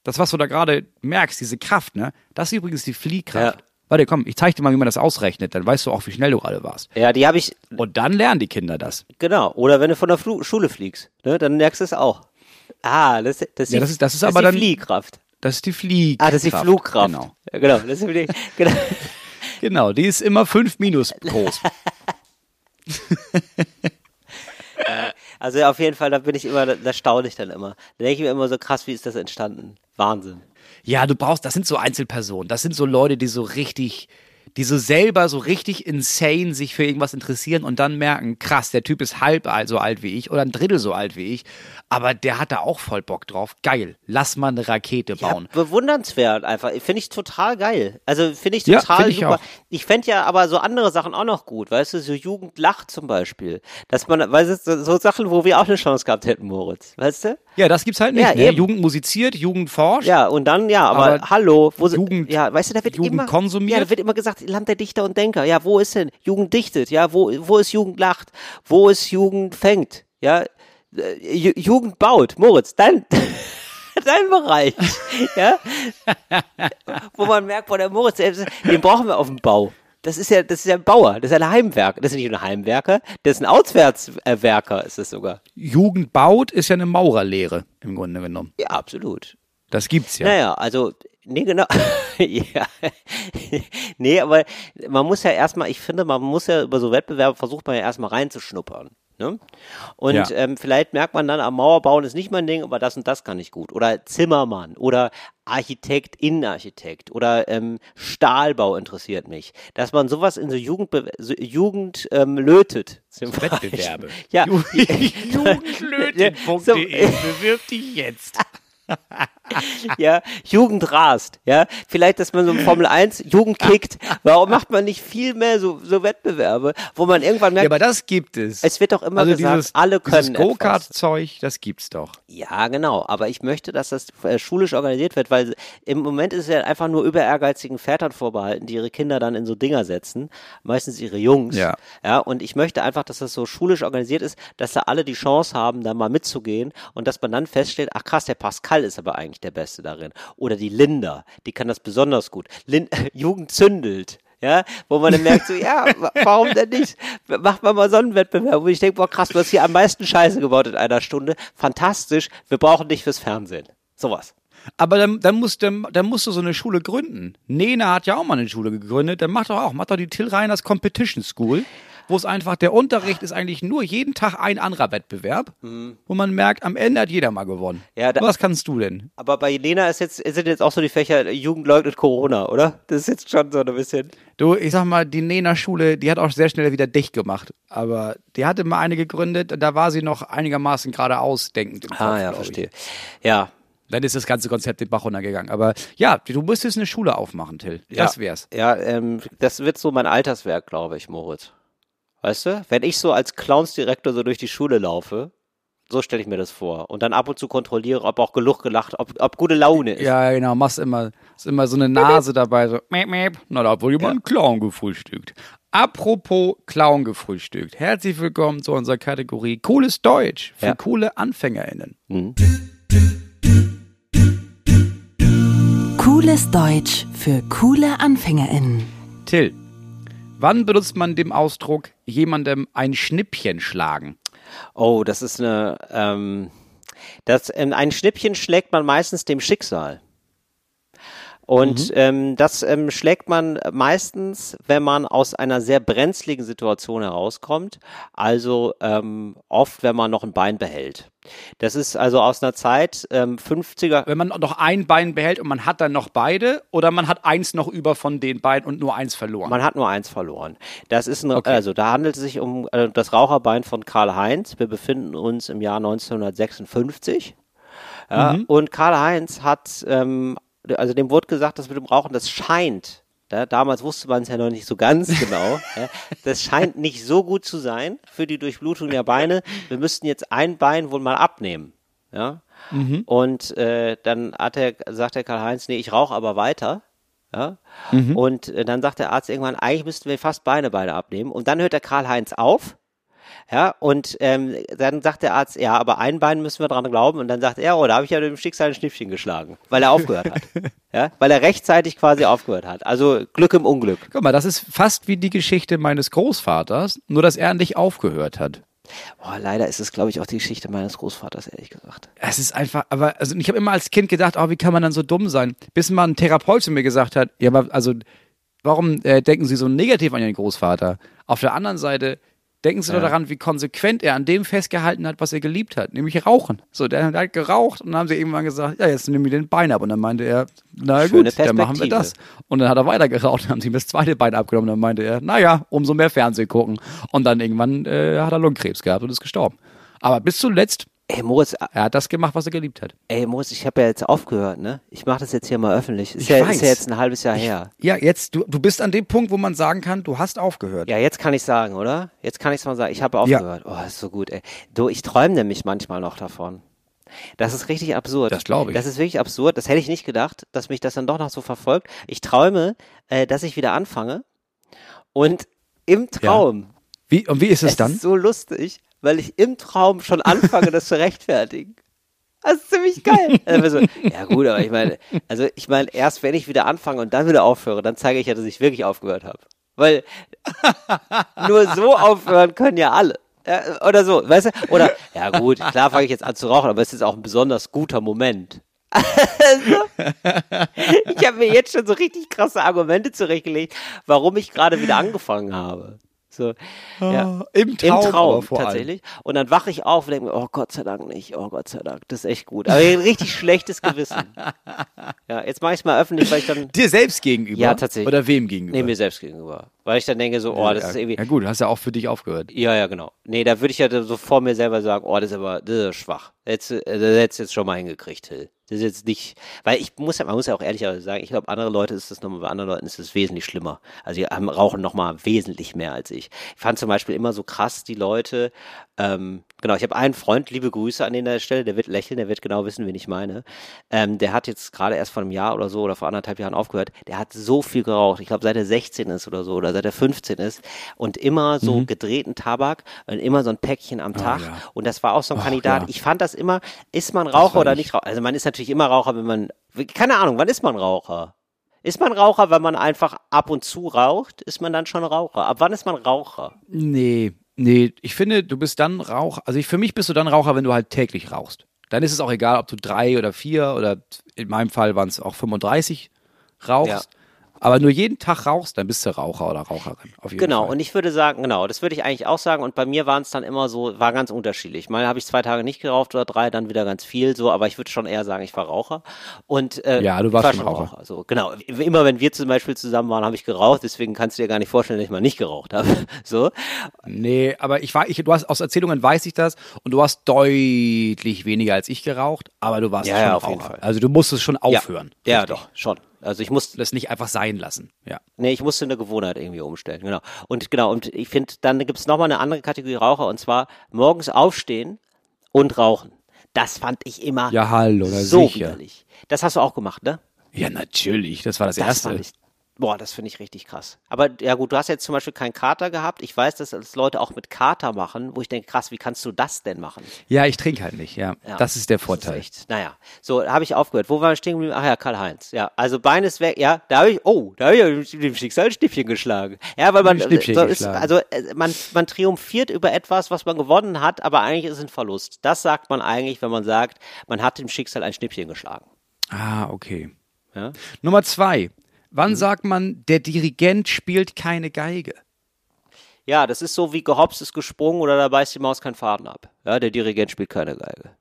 Speaker 2: das, was du da gerade merkst, diese Kraft, ne? Das ist übrigens die Fliehkraft.
Speaker 1: Ja.
Speaker 2: Warte, komm, ich zeig dir mal, wie man das ausrechnet, dann weißt du auch, wie schnell du gerade warst.
Speaker 1: Ja, die habe ich,
Speaker 2: Und dann lernen die Kinder das.
Speaker 1: genau. Oder wenn du von der Flu Schule fliegst, ne, dann merkst du es auch. Ah, das, das,
Speaker 2: Ja, das ist- das ist
Speaker 1: das
Speaker 2: aber
Speaker 1: die
Speaker 2: dann-
Speaker 1: Fliehkraft.
Speaker 2: Das ist die Fliehkraft.
Speaker 1: Ah, das ist die Flugkraft.
Speaker 2: Genau.
Speaker 1: Ja, genau, das ist die, [laughs] genau.
Speaker 2: genau, die ist immer fünf minus groß. [laughs]
Speaker 1: Also ja, auf jeden Fall, da bin ich immer, da staune ich dann immer. Da denke ich mir immer so krass, wie ist das entstanden? Wahnsinn.
Speaker 2: Ja, du brauchst, das sind so Einzelpersonen. Das sind so Leute, die so richtig, die so selber so richtig insane sich für irgendwas interessieren und dann merken, krass, der Typ ist halb so alt wie ich oder ein Drittel so alt wie ich, aber der hat da auch voll Bock drauf. Geil, lass mal eine Rakete bauen.
Speaker 1: Ja, bewundernswert einfach. Finde ich total geil. Also finde ich
Speaker 2: Ja,
Speaker 1: total
Speaker 2: find ich
Speaker 1: super.
Speaker 2: auch.
Speaker 1: Ich fände ja aber so andere Sachen auch noch gut, weißt du, so Jugend lacht zum Beispiel. Dass man, weißt du, so, Sachen, wo wir auch eine Chance gehabt hätten, Moritz. Weißt du?
Speaker 2: Ja, das gibt's halt nicht.
Speaker 1: Ja,
Speaker 2: ne? Jugend musiziert, Jugend forscht.
Speaker 1: Ja, und dann, ja, aber,
Speaker 2: Aber
Speaker 1: hallo, wo
Speaker 2: Jugend-
Speaker 1: ja, weißt du, da wird
Speaker 2: Jugend
Speaker 1: immer,
Speaker 2: konsumiert?
Speaker 1: ja, da wird immer gesagt, Land der Dichter und Denker. Ja, wo ist denn Jugend dichtet? Ja, wo, wo ist Jugend lacht? Wo ist Jugend fängt? Ja, Jugend baut. Moritz, dein, [laughs] dein Bereich. Ja, [laughs] wo man merkt, boah, der Moritz, den brauchen wir auf dem Bau. Das ist ja, das ist ja ein Bauer, das ist ein Heimwerker. Das ist nicht nur ein Heimwerker, das ist ein Auswärtswerker, ist es sogar.
Speaker 2: Jugend baut ist ja eine Maurerlehre im Grunde genommen.
Speaker 1: Ja, absolut.
Speaker 2: Das gibt's ja.
Speaker 1: Naja, also, nee, genau. [laughs] ja. nee, aber man muss ja erstmal, ich finde, man muss ja über so Wettbewerbe versucht man ja erstmal reinzuschnuppern. Ne? Und
Speaker 2: Ja.
Speaker 1: ähm, vielleicht merkt man dann, am Mauerbauen ist nicht mein Ding, aber das und das kann ich gut. Oder Zimmermann oder Architekt, Innenarchitekt oder ähm, Stahlbau interessiert mich. Dass man sowas in so Jugend, so Jugend ähm, lötet. zum.
Speaker 2: Wettbewerbe.
Speaker 1: Ja. [laughs]
Speaker 2: Jugendlöten.de
Speaker 1: So-
Speaker 2: bewirb dich jetzt. [laughs] [laughs]
Speaker 1: ja, Jugend rast, ja. Vielleicht, dass man so im Formel 1 Jugend kickt. Warum macht man nicht viel mehr so, so Wettbewerbe, wo man irgendwann merkt,
Speaker 2: Ja, aber das gibt es.
Speaker 1: es wird doch immer
Speaker 2: also
Speaker 1: gesagt,
Speaker 2: dieses,
Speaker 1: alle können
Speaker 2: dieses. Go-Kart-Zeug, das gibt's doch.
Speaker 1: Ja, genau. Aber ich möchte, dass das äh, schulisch organisiert wird, weil im Moment ist es ja einfach nur über ehrgeizigen Vätern vorbehalten, die ihre Kinder dann in so Dinger setzen. Meistens ihre Jungs.
Speaker 2: Ja.
Speaker 1: Ja. Und ich möchte einfach, dass das so schulisch organisiert ist, dass da alle die Chance haben, da mal mitzugehen und dass man dann feststellt, ach krass, der Pascal ist aber eigentlich der Beste darin. Oder die Linda, die kann das besonders gut. Lin [laughs] Jugend zündelt. Ja, wo man dann [laughs] merkt, so, ja, wa- warum denn nicht? Macht man mal so einen Wettbewerb, wo ich denke, boah, krass, du hast hier am meisten Scheiße gebaut in einer Stunde. Fantastisch, wir brauchen dich fürs Fernsehen. Sowas.
Speaker 2: Aber dann, dann, musst, dann, dann musst du so eine Schule gründen. Nena hat ja auch mal eine Schule gegründet. Dann mach doch auch, mach doch die Till Reiners Competition School, wo es einfach, der Unterricht ist eigentlich nur jeden Tag ein anderer Wettbewerb, wo man merkt, am Ende hat jeder mal gewonnen.
Speaker 1: Mhm. Ja, da-
Speaker 2: Was kannst du denn?
Speaker 1: Aber bei Lena ist jetzt, sind jetzt auch so die Fächer Jugend leugnet Corona, oder? Das ist jetzt schon so ein bisschen.
Speaker 2: Du, ich sag mal, die Nena-Schule, die hat auch sehr schnell wieder dicht gemacht. Aber die hatte mal eine gegründet, da war sie noch einigermaßen geradeaus denkend im Kopf,
Speaker 1: Ah, ja,
Speaker 2: glaub ich.
Speaker 1: verstehe. Ja.
Speaker 2: Dann ist das ganze Konzept den Bach runtergegangen. Aber ja, du müsstest eine Schule aufmachen, Till. Das
Speaker 1: ja.
Speaker 2: wär's.
Speaker 1: Ja, ähm, das wird so mein Alterswerk, glaube ich, Moritz. Weißt du? Wenn ich so als Clownsdirektor so durch die Schule laufe, so stelle ich mir das vor. Und dann ab und zu kontrolliere, ob auch genug gelacht, ob, ob gute Laune ist.
Speaker 2: Ja, genau, machst immer, ist immer so eine Nase dabei, so, meep, meep. Na, da hat wohl jemand einen Clown gefrühstückt. Apropos Clown gefrühstückt. Herzlich willkommen zu unserer Kategorie Cooles Deutsch für
Speaker 1: Ja.
Speaker 2: coole AnfängerInnen.
Speaker 4: Cooles Deutsch für coole AnfängerInnen.
Speaker 2: Till, wann benutzt man den Ausdruck jemandem ein Schnippchen schlagen?
Speaker 1: Oh, das ist eine, ähm, das, ähm, ein Schnippchen schlägt man meistens dem Schicksal. Und ähm, das ähm, schlägt man meistens, wenn man aus einer sehr brenzligen Situation herauskommt, also ähm, oft, wenn man noch ein Bein behält. Das ist also aus einer Zeit, ähm, 50er,
Speaker 2: Wenn man noch ein Bein behält und man hat dann noch beide oder man hat eins noch über von den beiden und nur eins verloren?
Speaker 1: Man hat nur eins verloren. Das ist ein, also da handelt es sich um äh, das Raucherbein von Karl Heinz. Wir befinden uns im Jahr 1956. Ja, Und Karl Heinz hat, ähm, also dem wurde gesagt, dass mit dem Rauchen, das scheint, ja, damals wusste man es ja noch nicht so ganz genau, ja, [laughs] das scheint nicht so gut zu sein für die Durchblutung der Beine. Wir müssten jetzt ein Bein wohl mal abnehmen. Ja? Und äh, dann hat er, sagt der Karl-Heinz, nee, ich rauche aber weiter. Ja? Und äh, dann sagt der Arzt irgendwann, eigentlich müssten wir fast Beine beide abnehmen. Und dann hört der Karl-Heinz auf. Ja, und ähm, dann sagt der Arzt, ja, aber ein Bein müssen wir dran glauben. Und dann sagt er, oh, da habe ich ja dem Schicksal ein Schnippchen geschlagen, weil er aufgehört hat. [laughs] ja, weil er rechtzeitig quasi aufgehört hat. Also Glück im Unglück.
Speaker 2: Guck mal, das ist fast wie die Geschichte meines Großvaters, nur dass er nicht aufgehört hat.
Speaker 1: Boah, leider ist es, glaube ich, auch die Geschichte meines Großvaters, ehrlich gesagt.
Speaker 2: Es ist einfach, aber also ich habe immer als Kind gedacht, oh, wie kann man dann so dumm sein? Bis mal ein Therapeut zu mir gesagt hat, ja, aber also warum äh, denken Sie so negativ an Ihren Großvater? Auf der anderen Seite denken Sie doch daran, wie konsequent er an dem festgehalten hat, was er geliebt hat, nämlich Rauchen. So, der, hat geraucht und dann haben sie irgendwann gesagt, ja, jetzt nimm mir den Bein ab. Und dann meinte er, na gut, dann machen wir das. Und dann hat er weiter geraucht und haben sie ihm das zweite Bein abgenommen. Und dann meinte er, naja, umso mehr Fernsehen gucken. Und dann irgendwann äh, hat er Lungenkrebs gehabt und ist gestorben. Aber bis zuletzt,
Speaker 1: Ey, Moritz,
Speaker 2: er hat das gemacht, was er geliebt hat.
Speaker 1: ey, Moritz, ich habe ja jetzt aufgehört, ne? Ich mache das jetzt hier mal öffentlich. Ist,
Speaker 2: Ich
Speaker 1: ja, ist
Speaker 2: weiß.
Speaker 1: ja jetzt ein halbes Jahr her.
Speaker 2: Ja, jetzt, du, du bist an dem Punkt, wo man sagen kann, du hast aufgehört.
Speaker 1: Ja, jetzt kann ich sagen, oder? Jetzt kann ich mal sagen, ich habe aufgehört. Oh, ist so gut, ey. Du, ich träume nämlich manchmal noch davon. Das ist richtig absurd.
Speaker 2: Das glaub ich.
Speaker 1: Das ist wirklich absurd. Das hätte ich nicht gedacht, dass mich das dann doch noch so verfolgt. Ich träume, äh, dass ich wieder anfange und im Traum.
Speaker 2: Wie, und wie ist es,
Speaker 1: Es
Speaker 2: dann?
Speaker 1: ist so lustig, weil ich im Traum schon anfange, das zu rechtfertigen. Das ist ziemlich geil. [laughs] Also, so, ja gut, aber ich meine, also ich meine, erst wenn ich wieder anfange und dann wieder aufhöre, dann zeige ich ja, dass ich wirklich aufgehört habe. Weil [laughs] nur so aufhören können ja alle. Oder so, weißt du? Oder, ja gut, klar fange ich jetzt an zu rauchen, aber es ist auch ein besonders guter Moment. [laughs] Also, ich habe mir jetzt schon so richtig krasse Argumente zurechtgelegt, warum ich gerade wieder angefangen habe. So, ja.
Speaker 2: Im Traum,
Speaker 1: Im Traum
Speaker 2: vor allem.
Speaker 1: tatsächlich. Und dann wache ich auf und denke mir, oh Gott sei Dank nicht, oh Gott sei Dank, das ist echt gut. Aber ein richtig [laughs] schlechtes Gewissen. Ja, jetzt mache ich es mal öffentlich, weil ich dann,
Speaker 2: Dir selbst gegenüber?
Speaker 1: Ja, tatsächlich.
Speaker 2: Oder wem gegenüber?
Speaker 1: nee, mir selbst gegenüber. Weil ich dann denke so, oh, das
Speaker 2: ja,
Speaker 1: ist irgendwie,
Speaker 2: ja gut, du hast ja auch für dich aufgehört.
Speaker 1: ja, ja, genau. Nee, da würde ich ja so vor mir selber sagen, oh, das ist aber, das ist schwach. Du- äh, das hättest du jetzt schon mal hingekriegt, Hill. Das ist jetzt nicht, weil ich muss ja, man muss ja auch ehrlich sagen, ich glaube, andere Leute ist das nochmal, bei anderen Leuten ist es wesentlich schlimmer. Also die haben, rauchen nochmal wesentlich mehr als ich. Ich fand zum Beispiel immer so krass die Leute, ähm, genau, ich habe einen Freund, liebe Grüße an der Stelle, der wird lächeln, der wird genau wissen, wen ich meine. Ähm, der hat jetzt gerade erst vor einem Jahr oder so oder vor anderthalb Jahren aufgehört, der hat so viel geraucht. Ich glaube, seit er 16 ist oder so oder seit er 15 ist und immer so
Speaker 2: Mhm.
Speaker 1: gedrehten Tabak und immer so ein Päckchen am Tag.
Speaker 2: ja.
Speaker 1: Und das war auch so ein
Speaker 2: Ach,
Speaker 1: Kandidat.
Speaker 2: ja.
Speaker 1: Ich fand das immer, ist man Raucher oder
Speaker 2: ich.
Speaker 1: nicht Raucher? Also man ist natürlich immer Raucher, wenn man, keine Ahnung, wann ist man Raucher? Ist man Raucher, wenn man einfach ab und zu raucht? Ist man dann schon Raucher? Ab wann ist man Raucher?
Speaker 2: Nee, nee, ich finde, du bist dann Rauch, also ich, für mich bist du dann Raucher, wenn du halt täglich rauchst. Dann ist es auch egal, ob du drei oder vier oder in meinem Fall waren es auch 35 rauchst.
Speaker 1: Ja.
Speaker 2: Aber nur jeden Tag rauchst, dann bist du Raucher oder Raucherin.
Speaker 1: Genau,
Speaker 2: Fall.
Speaker 1: und ich würde sagen, genau, das würde ich eigentlich auch sagen. Und bei mir waren es dann immer so, war ganz unterschiedlich. Mal habe ich zwei Tage nicht geraucht oder drei, dann wieder ganz viel so, aber ich würde schon eher sagen, ich war Raucher. Und äh,
Speaker 2: Ja, du warst
Speaker 1: war
Speaker 2: schon Raucher.
Speaker 1: So, genau. Immer wenn wir zum Beispiel zusammen waren, habe ich geraucht, deswegen kannst du dir gar nicht vorstellen, dass ich mal nicht geraucht habe. [laughs] So.
Speaker 2: Nee, aber ich war, ich, du hast aus Erzählungen weiß ich das und du hast deutlich weniger als ich geraucht, aber du warst
Speaker 1: Ja,
Speaker 2: schon
Speaker 1: ja, auf
Speaker 2: Raucher.
Speaker 1: jeden Fall.
Speaker 2: Also du musstest schon aufhören.
Speaker 1: Ja, ja doch, schon. Also ich musste,
Speaker 2: Das nicht einfach sein lassen. Ja.
Speaker 1: Nee, ich musste eine Gewohnheit irgendwie umstellen, genau. Und genau, und ich finde, dann gibt es nochmal eine andere Kategorie Raucher, und zwar morgens aufstehen und rauchen. Das fand ich immer
Speaker 2: Ja, hallo,
Speaker 1: so
Speaker 2: sicher.
Speaker 1: widerlich. Das hast du auch gemacht, ne?
Speaker 2: Ja, natürlich. Das war das,
Speaker 1: Das
Speaker 2: Erste.
Speaker 1: fand ich, boah, das finde ich richtig krass. Aber ja gut, du hast jetzt zum Beispiel keinen Kater gehabt. Ich weiß, dass das Leute auch mit Kater machen, wo ich denke, krass, wie kannst du das denn machen?
Speaker 2: Ja, ich trinke halt nicht, ja.
Speaker 1: Ja,
Speaker 2: das ist der Vorteil.
Speaker 1: Das ist echt, naja, so habe ich aufgehört. Wo waren wir stehen geblieben? Ach ja, Karl-Heinz. Ja, also Bein ist weg. Ja, da habe ich, oh, da habe ich dem Schicksal ein Schnippchen geschlagen. Ja, weil man, so ist, also äh, man, man triumphiert über etwas, was man gewonnen hat, aber eigentlich ist es ein Verlust. Das sagt man eigentlich, wenn man sagt, man hat dem Schicksal ein Schnippchen geschlagen.
Speaker 2: Ah, okay.
Speaker 1: Ja?
Speaker 2: Nummer zwei. Wann
Speaker 1: Mhm.
Speaker 2: sagt man, der Dirigent spielt keine Geige?
Speaker 1: Ja, das ist so wie gehopst ist gesprungen oder da beißt die Maus keinen Faden ab. Ja, der Dirigent spielt keine Geige.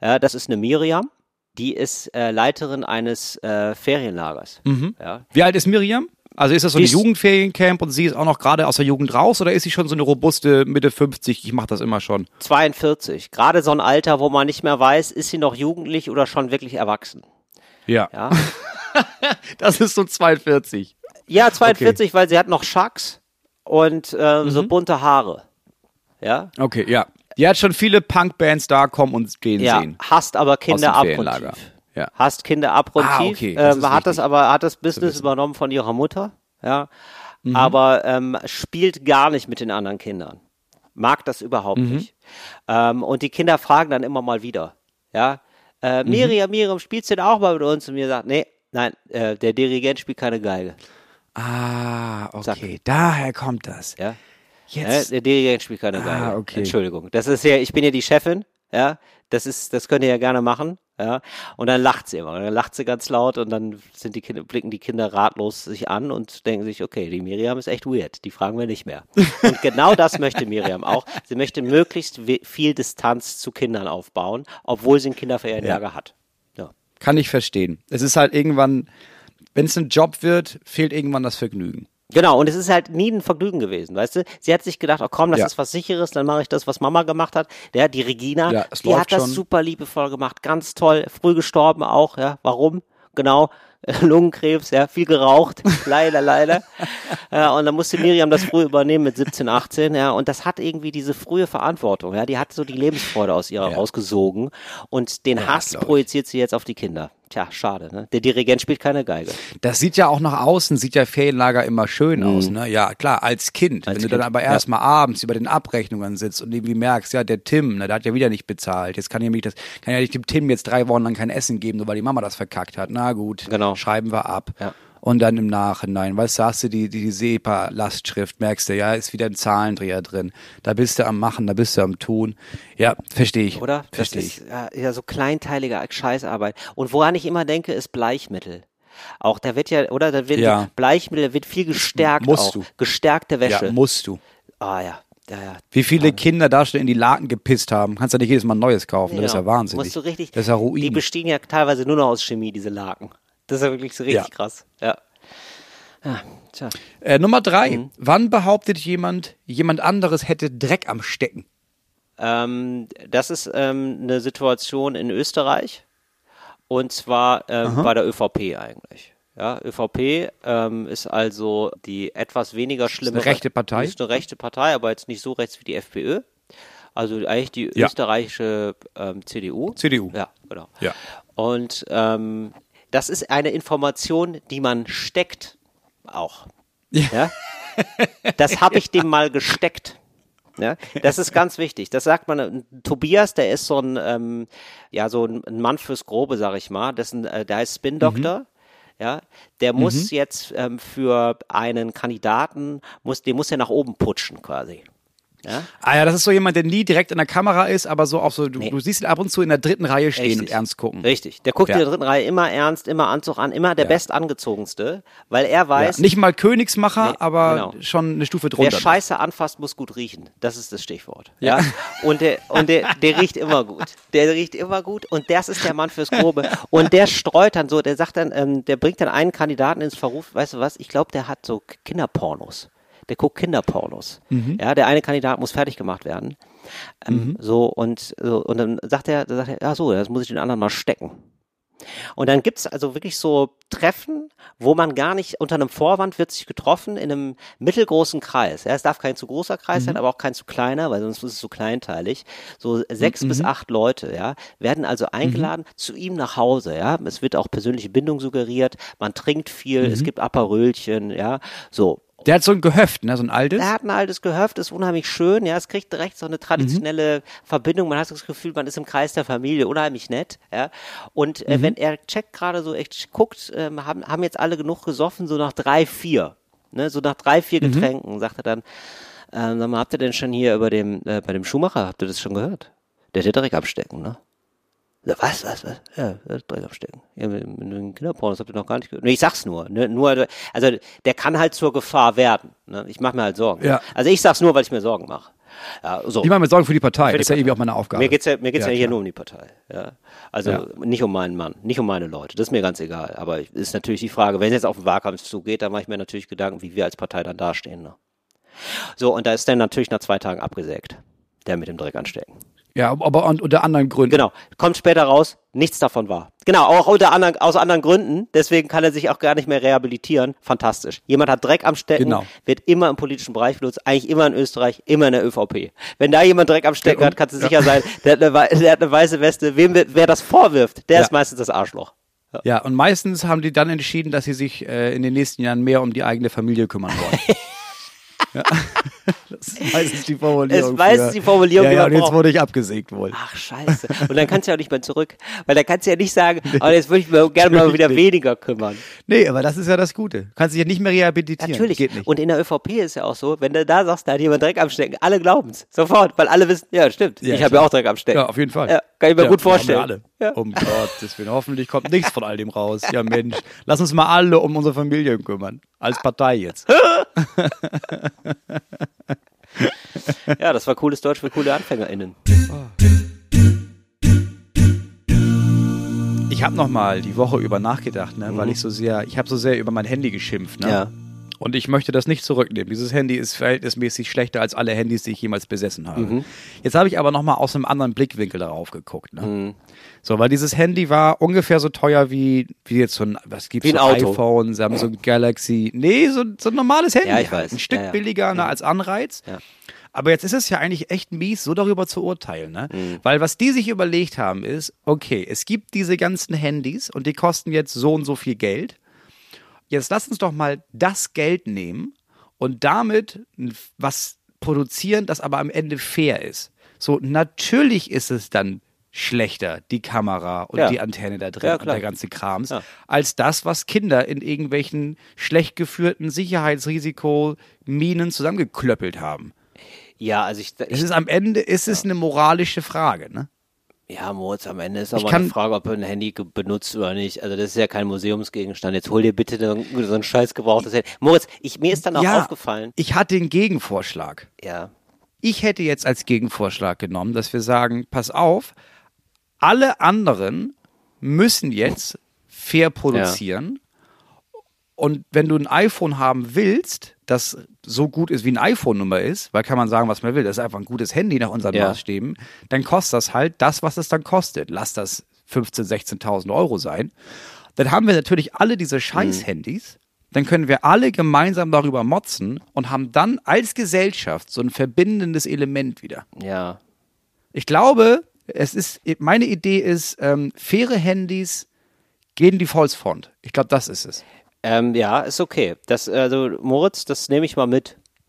Speaker 1: Ja, das ist eine Miriam, die ist äh, Leiterin eines äh, Ferienlagers. Ja.
Speaker 2: Wie alt ist Miriam? Also ist das so ein Jugendferiencamp und sie ist auch noch gerade aus der Jugend raus oder ist sie schon so eine robuste Mitte 50? Ich mache das immer schon.
Speaker 1: 42. Gerade so ein Alter, wo man nicht mehr weiß, ist sie noch jugendlich oder schon wirklich erwachsen.
Speaker 2: Ja.
Speaker 1: Ja, [laughs] [laughs]
Speaker 2: Das ist so 42.
Speaker 1: ja 42, weil sie hat noch Schacks und ähm, so bunte Haare. Ja,
Speaker 2: Okay, ja. Die hat schon viele Punkbands da kommen und gehen
Speaker 1: ja,
Speaker 2: sehen.
Speaker 1: hasst aber Kinder
Speaker 2: dem Ferienlager.
Speaker 1: abgrundtief.
Speaker 2: Ja.
Speaker 1: Hasst Kinder abgrundtief.
Speaker 2: Ah, okay, das
Speaker 1: ähm, hat das aber, hat das Business übernommen von ihrer Mutter. Ja,
Speaker 2: Mhm.
Speaker 1: aber ähm, spielt gar nicht mit den anderen Kindern. Mag das überhaupt
Speaker 2: Mhm.
Speaker 1: nicht. Ähm, und die Kinder fragen dann immer mal wieder. Ja, äh,
Speaker 2: Mhm.
Speaker 1: Miriam, Miriam, spielst du denn auch mal mit uns? Und mir sagt, nee, nein, äh, der Dirigent spielt keine Geige.
Speaker 2: Ah, okay. Daher kommt das.
Speaker 1: Ja.
Speaker 2: Jetzt.
Speaker 1: Ja, der Dirigent spielt keine
Speaker 2: Ah,
Speaker 1: Geige.
Speaker 2: okay.
Speaker 1: Entschuldigung. Das ist ja, ich bin ja die Chefin, ja. Das ist, das könnt ihr ja gerne machen, ja. Und dann lacht sie immer. Und dann lacht sie ganz laut und dann sind die Kinder, blicken die Kinder ratlos sich an und denken sich, okay, die Miriam ist echt weird. Die fragen wir nicht mehr. [laughs] Und genau das möchte Miriam auch. Sie möchte möglichst viel Distanz zu Kindern aufbauen, obwohl sie ein Kinderferienlager hat. Ja.
Speaker 2: Kann ich verstehen. Es ist halt irgendwann, wenn es ein Job wird, fehlt irgendwann das Vergnügen.
Speaker 1: Genau, und es ist halt nie ein Vergnügen gewesen, weißt du? Sie hat sich gedacht, oh komm, das
Speaker 2: Ja.
Speaker 1: ist was Sicheres, dann mache ich das, was Mama gemacht hat. Der, die Regina,
Speaker 2: Ja,
Speaker 1: die hat das
Speaker 2: schon.
Speaker 1: super liebevoll gemacht, ganz toll, früh gestorben auch, ja. Warum? Genau, [laughs] Lungenkrebs, ja, viel geraucht, [laughs] leider, leider. Ja, und dann musste Miriam das früh übernehmen mit 17, 18, ja, und das hat irgendwie diese frühe Verantwortung, ja, die hat so die Lebensfreude aus ihr
Speaker 2: Ja.
Speaker 1: rausgesogen und den Hass
Speaker 2: glaub ich.
Speaker 1: projiziert sie jetzt auf die Kinder. Tja, schade, ne? Der Dirigent spielt keine Geige.
Speaker 2: Das sieht ja auch nach außen, sieht ja Ferienlager immer schön aus, ne? Ja, klar, als Kind. Wenn du dann
Speaker 1: Kind,
Speaker 2: aber
Speaker 1: ja.
Speaker 2: erstmal abends über den Abrechnungen sitzt und irgendwie merkst, ja, der Tim, ne, der hat ja wieder nicht bezahlt. Jetzt kann ja nicht das, kann ja nicht dem Tim jetzt drei Wochen lang kein Essen geben, nur weil die Mama das verkackt hat. Na gut,
Speaker 1: Genau.
Speaker 2: schreiben wir ab.
Speaker 1: Ja.
Speaker 2: Und dann im Nachhinein, weißt du, hast du die, die, die SEPA-Lastschrift, merkst du, ja, ist wieder ein Zahlendreher drin. Da bist du am Machen, da bist du am Tun. Ja, verstehe ich.
Speaker 1: Oder?
Speaker 2: Verstehe ich.
Speaker 1: ist ja, ja so kleinteilige Scheißarbeit. Und woran ich immer denke, ist Bleichmittel. Auch da wird ja, oder? Da wird
Speaker 2: Ja.
Speaker 1: Bleichmittel wird viel gestärkt
Speaker 2: Musst
Speaker 1: auch.
Speaker 2: du.
Speaker 1: Gestärkte Wäsche.
Speaker 2: Ja, musst du.
Speaker 1: ah ja. Ja, ja.
Speaker 2: Wie viele Kinder da schon in die Laken gepisst haben, kannst du nicht jedes Mal ein neues kaufen. Das ist ja
Speaker 1: Genau.
Speaker 2: wahnsinnig.
Speaker 1: Musst du richtig,
Speaker 2: das ist ja
Speaker 1: Die
Speaker 2: Ruin.
Speaker 1: bestehen ja teilweise nur noch aus Chemie, diese Laken. Das ist ja wirklich so richtig
Speaker 2: Ja.
Speaker 1: krass. Ja. Tja.
Speaker 2: Äh, Nummer drei.
Speaker 1: Mhm.
Speaker 2: Wann behauptet jemand, jemand anderes hätte Dreck am Stecken?
Speaker 1: Ähm, das ist ähm, eine Situation in Österreich. Und zwar ähm, bei der ÖVP eigentlich. Ja, ÖVP ähm, ist also die etwas weniger schlimme
Speaker 2: eine rechte Partei?
Speaker 1: Ist eine rechte Partei, aber jetzt nicht so rechts wie die FPÖ. Also eigentlich die
Speaker 2: Ja.
Speaker 1: österreichische ähm, CDU.
Speaker 2: CDU.
Speaker 1: Ja, genau.
Speaker 2: Ja.
Speaker 1: Und ähm, das ist eine Information, die man steckt auch. Ja. Das [laughs] habe ich dem mal gesteckt. Ja, das ist ganz wichtig. Das sagt man. äh, Tobias, der ist so ein, ähm, ja, so ein Mann fürs Grobe, sag ich mal. Ein, äh, der heißt Spin Doctor. Ja, der muss jetzt ähm, für einen Kandidaten, muss, den muss er nach oben putschen quasi. Ja?
Speaker 2: Ah ja, das ist so jemand, der nie direkt in der Kamera ist, aber so auch so, du,
Speaker 1: Nee.
Speaker 2: du siehst ihn ab und zu in der dritten Reihe stehen
Speaker 1: Richtig.
Speaker 2: und ernst gucken.
Speaker 1: Richtig. Der guckt
Speaker 2: Ja.
Speaker 1: in der dritten Reihe immer ernst, immer Anzug an, immer der bestangezogenste, weil er weiß,
Speaker 2: Ja, nicht mal Königsmacher,
Speaker 1: Nee,
Speaker 2: aber
Speaker 1: genau.
Speaker 2: schon eine Stufe
Speaker 1: wer
Speaker 2: drunter.
Speaker 1: Scheiße anfasst, muss gut riechen. Das ist das Stichwort. Ja. [laughs] Und der, und der, der riecht immer gut. Der riecht immer gut und das ist der Mann fürs Grobe. Und der streut dann so, der sagt dann, ähm, der bringt dann einen Kandidaten ins Verruf, weißt du was, ich glaube, der hat so Kinderpornos. Der guckt Kinderpornos. Ja, der eine Kandidat muss fertig gemacht werden. Ähm, So, und, so, und dann sagt er, dann sagt er, ja so, das muss ich den anderen mal stecken. Und dann gibt's also wirklich so Treffen, wo man gar nicht unter einem Vorwand wird sich getroffen in einem mittelgroßen Kreis. Ja, es darf kein zu großer Kreis sein, aber auch kein zu kleiner, weil sonst ist es so kleinteilig. So sechs bis acht Leute, ja, werden also eingeladen zu ihm nach Hause. Ja, es wird auch persönliche Bindung suggeriert. Man trinkt viel, es gibt Aperölchen, ja, so.
Speaker 2: Der hat so ein Gehöft, ne, so ein altes.
Speaker 1: Er hat ein altes Gehöft, ist unheimlich schön. Ja, es kriegt direkt so eine traditionelle Verbindung. Man hat das Gefühl, man ist im Kreis der Familie, unheimlich nett. Ja, und äh, wenn er checkt gerade so echt guckt, ähm, haben, haben jetzt alle genug gesoffen, so nach drei, vier. Ne, so nach drei, vier Getränken, sagt er dann, ähm, sag mal, habt ihr denn schon hier über dem, äh, bei dem Schuhmacher, habt ihr das schon gehört? Der ja Dreck abstecken, ne? So, Was, was, was? Ja, das Dreck abstecken. Ja, mit, mit den Kinderpornos habt ihr noch gar nicht gehört. Nee, ich sag's nur. Ne? nur. Also der kann halt zur Gefahr werden. Ne? Ich mache mir halt Sorgen.
Speaker 2: Ja.
Speaker 1: Also ich sag's nur, weil ich mir Sorgen mache. Ja, so.
Speaker 2: Ich mache mir Sorgen für die Partei.
Speaker 1: Für die
Speaker 2: das ist ja
Speaker 1: Partei.
Speaker 2: irgendwie auch meine Aufgabe.
Speaker 1: Mir geht's ja, mir geht's ja,
Speaker 2: Ja,
Speaker 1: hier nur um die Partei. Ja. Also
Speaker 2: Ja.
Speaker 1: nicht um meinen Mann, nicht um meine Leute. Das ist mir ganz egal. Aber ist natürlich die Frage, wenn es jetzt auf den Wahlkampf zugeht, dann mache ich mir natürlich Gedanken, wie wir als Partei dann dastehen. Ne? So, und da ist dann natürlich nach zwei Tagen abgesägt. Der mit dem Dreck anstecken.
Speaker 2: Ja, aber un- unter anderen Gründen.
Speaker 1: Genau. Kommt später raus, nichts davon war. Genau, auch unter anderen, aus anderen Gründen. Deswegen kann er sich auch gar nicht mehr rehabilitieren. Fantastisch. Jemand hat Dreck am Stecken,
Speaker 2: Genau.
Speaker 1: wird immer im politischen Bereich benutzt, eigentlich immer in Österreich, immer in der ÖVP. Wenn da jemand Dreck am Stecken
Speaker 2: Ja,
Speaker 1: hat, kannst du sicher sein, der hat, eine, der hat eine weiße Weste. Wem, wer das vorwirft, der
Speaker 2: Ja.
Speaker 1: ist meistens das Arschloch.
Speaker 2: Ja, und meistens haben die dann entschieden, dass sie sich äh, in den nächsten Jahren mehr um die eigene Familie kümmern wollen. [laughs] ja. [laughs] Das ist meistens die Formulierung.
Speaker 1: Ist meistens
Speaker 2: für-
Speaker 1: die Formulierung,
Speaker 2: Ja, ja, und jetzt wurde ich abgesägt wohl.
Speaker 1: Ach, scheiße. Und dann kannst du ja auch nicht mehr zurück. Weil dann kannst du ja nicht sagen, [laughs] oh, jetzt würde ich mir gerne mal wieder
Speaker 2: nicht.
Speaker 1: weniger kümmern.
Speaker 2: Nee, aber das ist ja das Gute. Kannst dich ja nicht mehr rehabilitieren.
Speaker 1: Natürlich. Und in der ÖVP ist ja auch so, wenn du da sagst, da hat jemand Dreck am Stecken, alle glauben's. Sofort, weil alle wissen, ja, stimmt.
Speaker 2: Ja,
Speaker 1: ich habe ja auch Dreck am Stecken.
Speaker 2: ja, auf jeden Fall.
Speaker 1: Ja, kann ich mir gut vorstellen.
Speaker 2: wir Alle.
Speaker 1: Ja.
Speaker 2: Um Gottes Willen. Hoffentlich kommt nichts von all dem raus. Ja, Mensch. Lass uns mal alle um unsere Familien kümmern. Als Partei jetzt. [laughs]
Speaker 1: Ja, das war cooles Deutsch für coole AnfängerInnen.
Speaker 2: Ich habe noch mal die Woche über nachgedacht, ne, weil ich so sehr, ich habe so sehr über mein Handy geschimpft. Ne?
Speaker 1: Mhm. Ja.
Speaker 2: Und ich möchte das nicht zurücknehmen. Dieses Handy ist verhältnismäßig schlechter als alle Handys, die ich jemals besessen habe.
Speaker 1: Mhm.
Speaker 2: Jetzt habe ich aber noch mal aus einem anderen Blickwinkel darauf geguckt. Ne?
Speaker 1: Mhm.
Speaker 2: So, weil dieses Handy war ungefähr so teuer wie, wie jetzt so ein, was gibt's,
Speaker 1: ein
Speaker 2: so
Speaker 1: Auto.
Speaker 2: iPhone, Samsung Galaxy. Nee, so, so ein normales Handy.
Speaker 1: Ja, ich weiß.
Speaker 2: Ein Stück
Speaker 1: Ja, ja.
Speaker 2: billiger ne, als Anreiz.
Speaker 1: Ja.
Speaker 2: Aber jetzt ist es ja eigentlich echt mies, so darüber zu urteilen, ne?
Speaker 1: Mhm.
Speaker 2: Weil was die sich überlegt haben ist, okay, es gibt diese ganzen Handys und die kosten jetzt so und so viel Geld. Jetzt lass uns doch mal das Geld nehmen und damit was produzieren, das aber am Ende fair ist. So, natürlich ist es dann schlechter, die Kamera und
Speaker 1: Ja.
Speaker 2: die Antenne da drin
Speaker 1: Ja,
Speaker 2: und der ganze Krams,
Speaker 1: Ja.
Speaker 2: als das, was Kinder in irgendwelchen schlecht geführten Sicherheitsrisiko-Minen zusammengeklöppelt haben.
Speaker 1: Ja, also ich,
Speaker 2: Es
Speaker 1: ich
Speaker 2: ist am Ende ist es eine moralische Frage, ne?
Speaker 1: Ja, Moritz, am Ende ist aber
Speaker 2: kann-
Speaker 1: eine Frage, ob er ein Handy benutzt oder nicht. Also das ist ja kein Museumsgegenstand. Jetzt hol dir bitte so ein scheiß gebrauchtes Handy. Moritz, ich, mir ist dann auch aufgefallen.
Speaker 2: Ich hatte den Gegenvorschlag.
Speaker 1: Ja.
Speaker 2: Ich hätte jetzt als Gegenvorschlag genommen, dass wir sagen, pass auf, alle anderen müssen jetzt fair produzieren. Und wenn du ein iPhone haben willst, das so gut ist, wie ein iPhone-Nummer ist, weil kann man sagen, was man will, das ist einfach ein gutes Handy nach unseren
Speaker 1: Ja.
Speaker 2: Maßstäben, dann kostet das halt das, was es dann kostet. Lass das 15.000, 16.000 Euro sein. Dann haben wir natürlich alle diese Scheiß-Handys. Dann können wir alle gemeinsam darüber motzen und haben dann als Gesellschaft so ein verbindendes Element wieder.
Speaker 1: Ja.
Speaker 2: Ich glaube, es ist, meine Idee ist, ähm, faire Handys gehen die Volksfront. Ich glaube, das ist es.
Speaker 1: Ähm, ja, ist okay. Das, also, Moritz, das nehme ich mal mit. [laughs]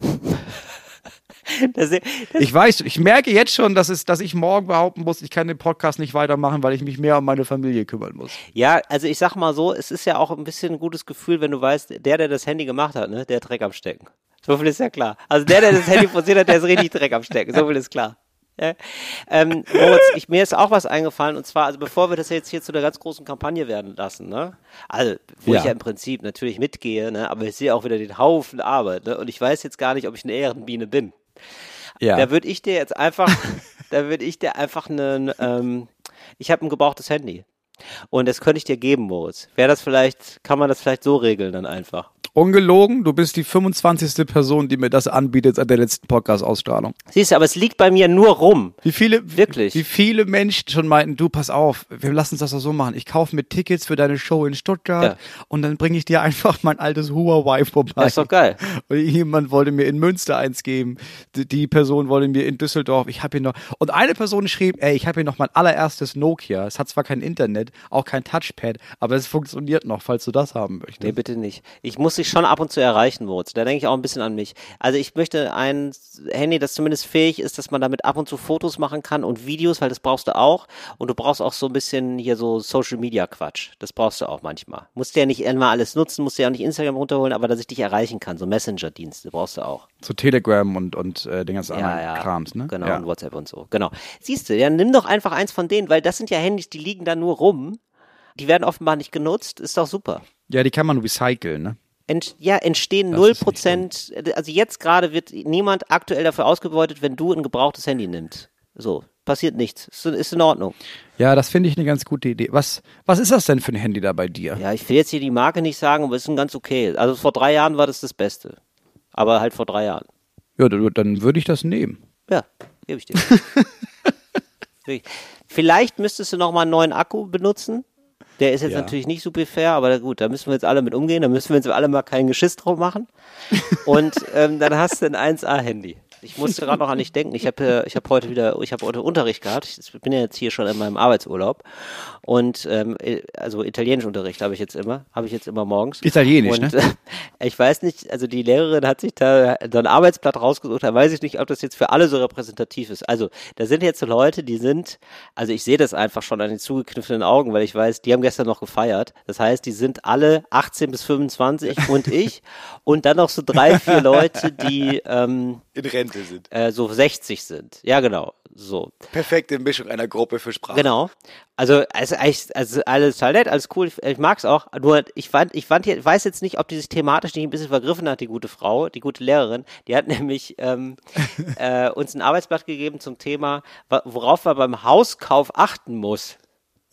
Speaker 1: das, das,
Speaker 2: Ich weiß, ich merke jetzt schon, dass, es, dass ich morgen behaupten muss, ich kann den Podcast nicht weitermachen, weil ich mich mehr um meine Familie kümmern muss.
Speaker 1: ja, also ich sag mal so, es ist ja auch ein bisschen ein gutes Gefühl, wenn du weißt, der, der das Handy gemacht hat, ne, der hat Dreck am Stecken. So viel ist ja klar. Also der, der das Handy [laughs] forciert hat, der ist richtig Dreck am Stecken. So viel ist klar. Ja. Ähm, Moritz, ich, mir ist auch was eingefallen und zwar, also bevor wir das jetzt hier zu einer ganz großen Kampagne werden lassen, ne? Also, wo
Speaker 2: Ja.
Speaker 1: ich ja im Prinzip natürlich mitgehe, ne? Aber ich sehe auch wieder den Haufen Arbeit, ne? Und ich weiß jetzt gar nicht, ob ich eine Ehrenbiene bin.
Speaker 2: Ja.
Speaker 1: Da würde ich dir jetzt einfach, [laughs] da würde ich dir einfach einen, ähm, ich habe ein gebrauchtes Handy. Und das könnte ich dir geben, Moritz. Wäre das vielleicht, kann man das vielleicht so regeln dann einfach?
Speaker 2: Ungelogen, du bist die 25. Person, die mir das anbietet seit der letzten Podcast-Ausstrahlung.
Speaker 1: Siehst du, aber es liegt bei mir nur rum.
Speaker 2: Wie viele,
Speaker 1: Wirklich?
Speaker 2: Wie viele Menschen schon meinten, du, pass auf, wir lassen uns das doch so machen. Ich kaufe mir Tickets für deine Show in Stuttgart
Speaker 1: Ja.
Speaker 2: und dann bringe ich dir einfach mein altes Huawei vorbei.
Speaker 1: Das ist doch geil.
Speaker 2: Und jemand wollte mir in Münster eins geben. Die, Person wollte mir in Düsseldorf. Ich habe hier noch. Und eine Person schrieb, ey, ich habe hier noch mein allererstes Nokia. Es hat zwar kein Internet, auch kein Touchpad, aber es funktioniert noch, falls du das haben möchtest.
Speaker 1: Nee, bitte nicht. Ich muss dich schon ab und zu erreichen, Moritz. Da denke ich auch ein bisschen an mich. Also ich möchte ein Handy, das zumindest fähig ist, dass man damit ab und zu Fotos machen kann und Videos, weil das brauchst du auch. Und du brauchst auch so ein bisschen hier so Social Media Quatsch. Das brauchst du auch manchmal. Musst du ja nicht immer alles nutzen, musst du ja auch nicht Instagram runterholen, aber dass ich dich erreichen kann. So Messenger-Dienste brauchst du auch.
Speaker 2: So Telegram und, und äh, den ganzen
Speaker 1: Ja,
Speaker 2: anderen
Speaker 1: ja.
Speaker 2: Krams, ne?
Speaker 1: Genau,
Speaker 2: Ja.
Speaker 1: und WhatsApp und so. Genau. Siehst du, ja, nimm doch einfach eins von denen, weil das sind ja Handys, die liegen da nur rum. Die werden offenbar nicht genutzt. Ist doch super.
Speaker 2: ja, die kann man recyceln, ne?
Speaker 1: Ent, ja, entstehen null Prozent. Also jetzt gerade wird niemand aktuell dafür ausgebeutet, wenn du ein gebrauchtes Handy nimmst. So, passiert nichts. Ist, ist in Ordnung.
Speaker 2: Ja, das finde ich eine ganz gute Idee. Was, was ist das denn für ein Handy da bei dir?
Speaker 1: Ja, ich will jetzt hier die Marke nicht sagen, aber es ist ein ganz okay. Also vor drei Jahren war das das Beste. Aber halt vor drei Jahren.
Speaker 2: Ja, du- dann würde ich das nehmen.
Speaker 1: Ja, gebe ich dir. [laughs] Vielleicht müsstest du noch mal einen neuen Akku benutzen. Der ist jetzt
Speaker 2: Ja.
Speaker 1: natürlich nicht super fair, aber gut, da müssen wir jetzt alle mit umgehen. Da müssen wir jetzt alle mal kein Geschiss drauf machen. Und ähm, dann hast du ein 1A-Handy. Ich musste gerade noch an dich denken. Ich habe äh, ich habe heute wieder, ich habe heute Unterricht gehabt. Ich bin ja jetzt hier schon in meinem Arbeitsurlaub und ähm, äh, also Italienischunterricht habe ich jetzt immer, habe ich jetzt immer morgens.
Speaker 2: Italienisch,
Speaker 1: und,
Speaker 2: ne?
Speaker 1: äh, [laughs] ich weiß nicht, also die Lehrerin hat sich da so ein Arbeitsblatt rausgesucht. Da weiß ich nicht, ob das jetzt für alle so repräsentativ ist. Also da sind jetzt so Leute, die sind, also ich sehe das einfach schon an den zugekniffenen Augen, weil ich weiß, die haben gestern noch gefeiert. Das heißt, die sind alle 18 bis 25 und ich [laughs] und dann noch so drei, vier Leute, die ähm,
Speaker 2: In Rente sind.
Speaker 1: äh, so 60 sind. Ja, genau. So.
Speaker 2: Perfekte Mischung einer Gruppe für Sprache.
Speaker 1: Genau. Also, also, also alles total nett, alles cool, ich, ich mag's auch. Nur ich fand, ich fand hier, weiß jetzt nicht, ob die sich thematisch nicht ein bisschen vergriffen hat, die gute Frau, die gute Lehrerin. Die hat [laughs] nämlich ähm, äh, uns ein Arbeitsblatt gegeben zum Thema, worauf man beim Hauskauf achten muss.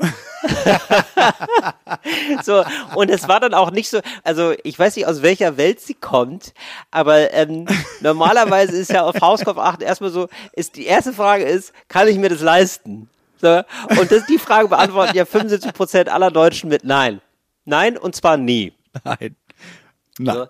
Speaker 1: [laughs] so, und es war dann auch nicht so, also ich weiß nicht, aus welcher Welt sie kommt, aber ähm, normalerweise ist ja auf Hauskauf achten erstmal so, ist die erste Frage ist, kann ich mir das leisten? So, und das, die Frage beantworten ja 75 Prozent aller Deutschen mit Nein. Nein, und zwar nie.
Speaker 2: Nein. Na,
Speaker 1: So.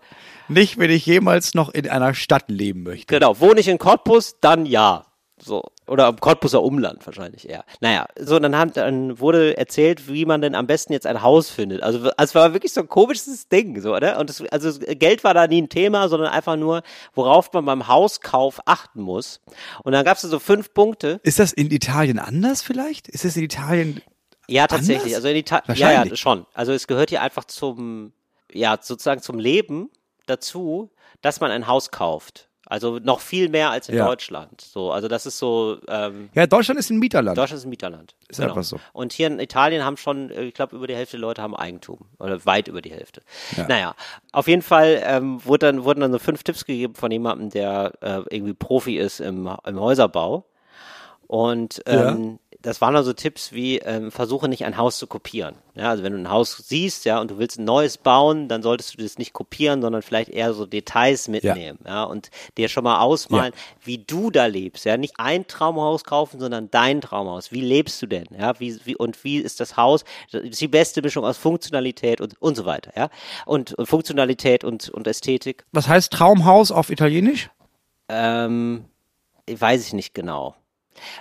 Speaker 2: Nicht, wenn ich jemals noch in einer Stadt leben möchte.
Speaker 1: Genau, wohne ich in Cottbus, dann ja. So. Oder im Cottbuser Umland wahrscheinlich eher. Naja, so, dann, haben, dann wurde erzählt, wie man denn am besten jetzt ein Haus findet. Also, es war wirklich so ein komisches Ding, so, oder? Und das, also, Geld war da nie ein Thema, sondern einfach nur, worauf man beim Hauskauf achten muss. Und dann gab es so fünf Punkte.
Speaker 2: Ist das in Italien anders vielleicht? Ist es in Italien
Speaker 1: Ja, tatsächlich.
Speaker 2: Anders?
Speaker 1: Also in Italien. Ja, ja, schon. Also es gehört hier einfach zum, ja, sozusagen zum Leben dazu, dass man ein Haus kauft. Also noch viel mehr als in
Speaker 2: Ja.
Speaker 1: Deutschland. So, also das ist so, ähm,
Speaker 2: Ja, Deutschland ist ein Mieterland.
Speaker 1: Deutschland ist ein Mieterland.
Speaker 2: Ist einfach so.
Speaker 1: Und hier in Italien haben schon, äh, ich glaube, über die Hälfte der Leute haben Eigentum. Oder weit über die Hälfte.
Speaker 2: Ja.
Speaker 1: Naja, auf jeden Fall ähm, wurde dann, wurden dann so fünf Tipps gegeben von jemandem, der äh, irgendwie Profi ist im, im Häuserbau. Und ähm, das waren also Tipps wie, ähm, versuche nicht ein Haus zu kopieren. Ja, also wenn du ein Haus siehst, ja, und du willst ein neues bauen, dann solltest du das nicht kopieren, sondern vielleicht eher so Details mitnehmen, ja, und dir schon mal ausmalen, wie du da lebst, ja, nicht ein Traumhaus kaufen, sondern dein Traumhaus. Wie lebst du denn, ja, wie, wie, und wie ist das Haus? Das ist die beste Mischung aus Funktionalität und, und so weiter, ja, und, und Funktionalität und, und Ästhetik,
Speaker 2: Was heißt Traumhaus auf Italienisch?
Speaker 1: ähm, weiß ich nicht genau.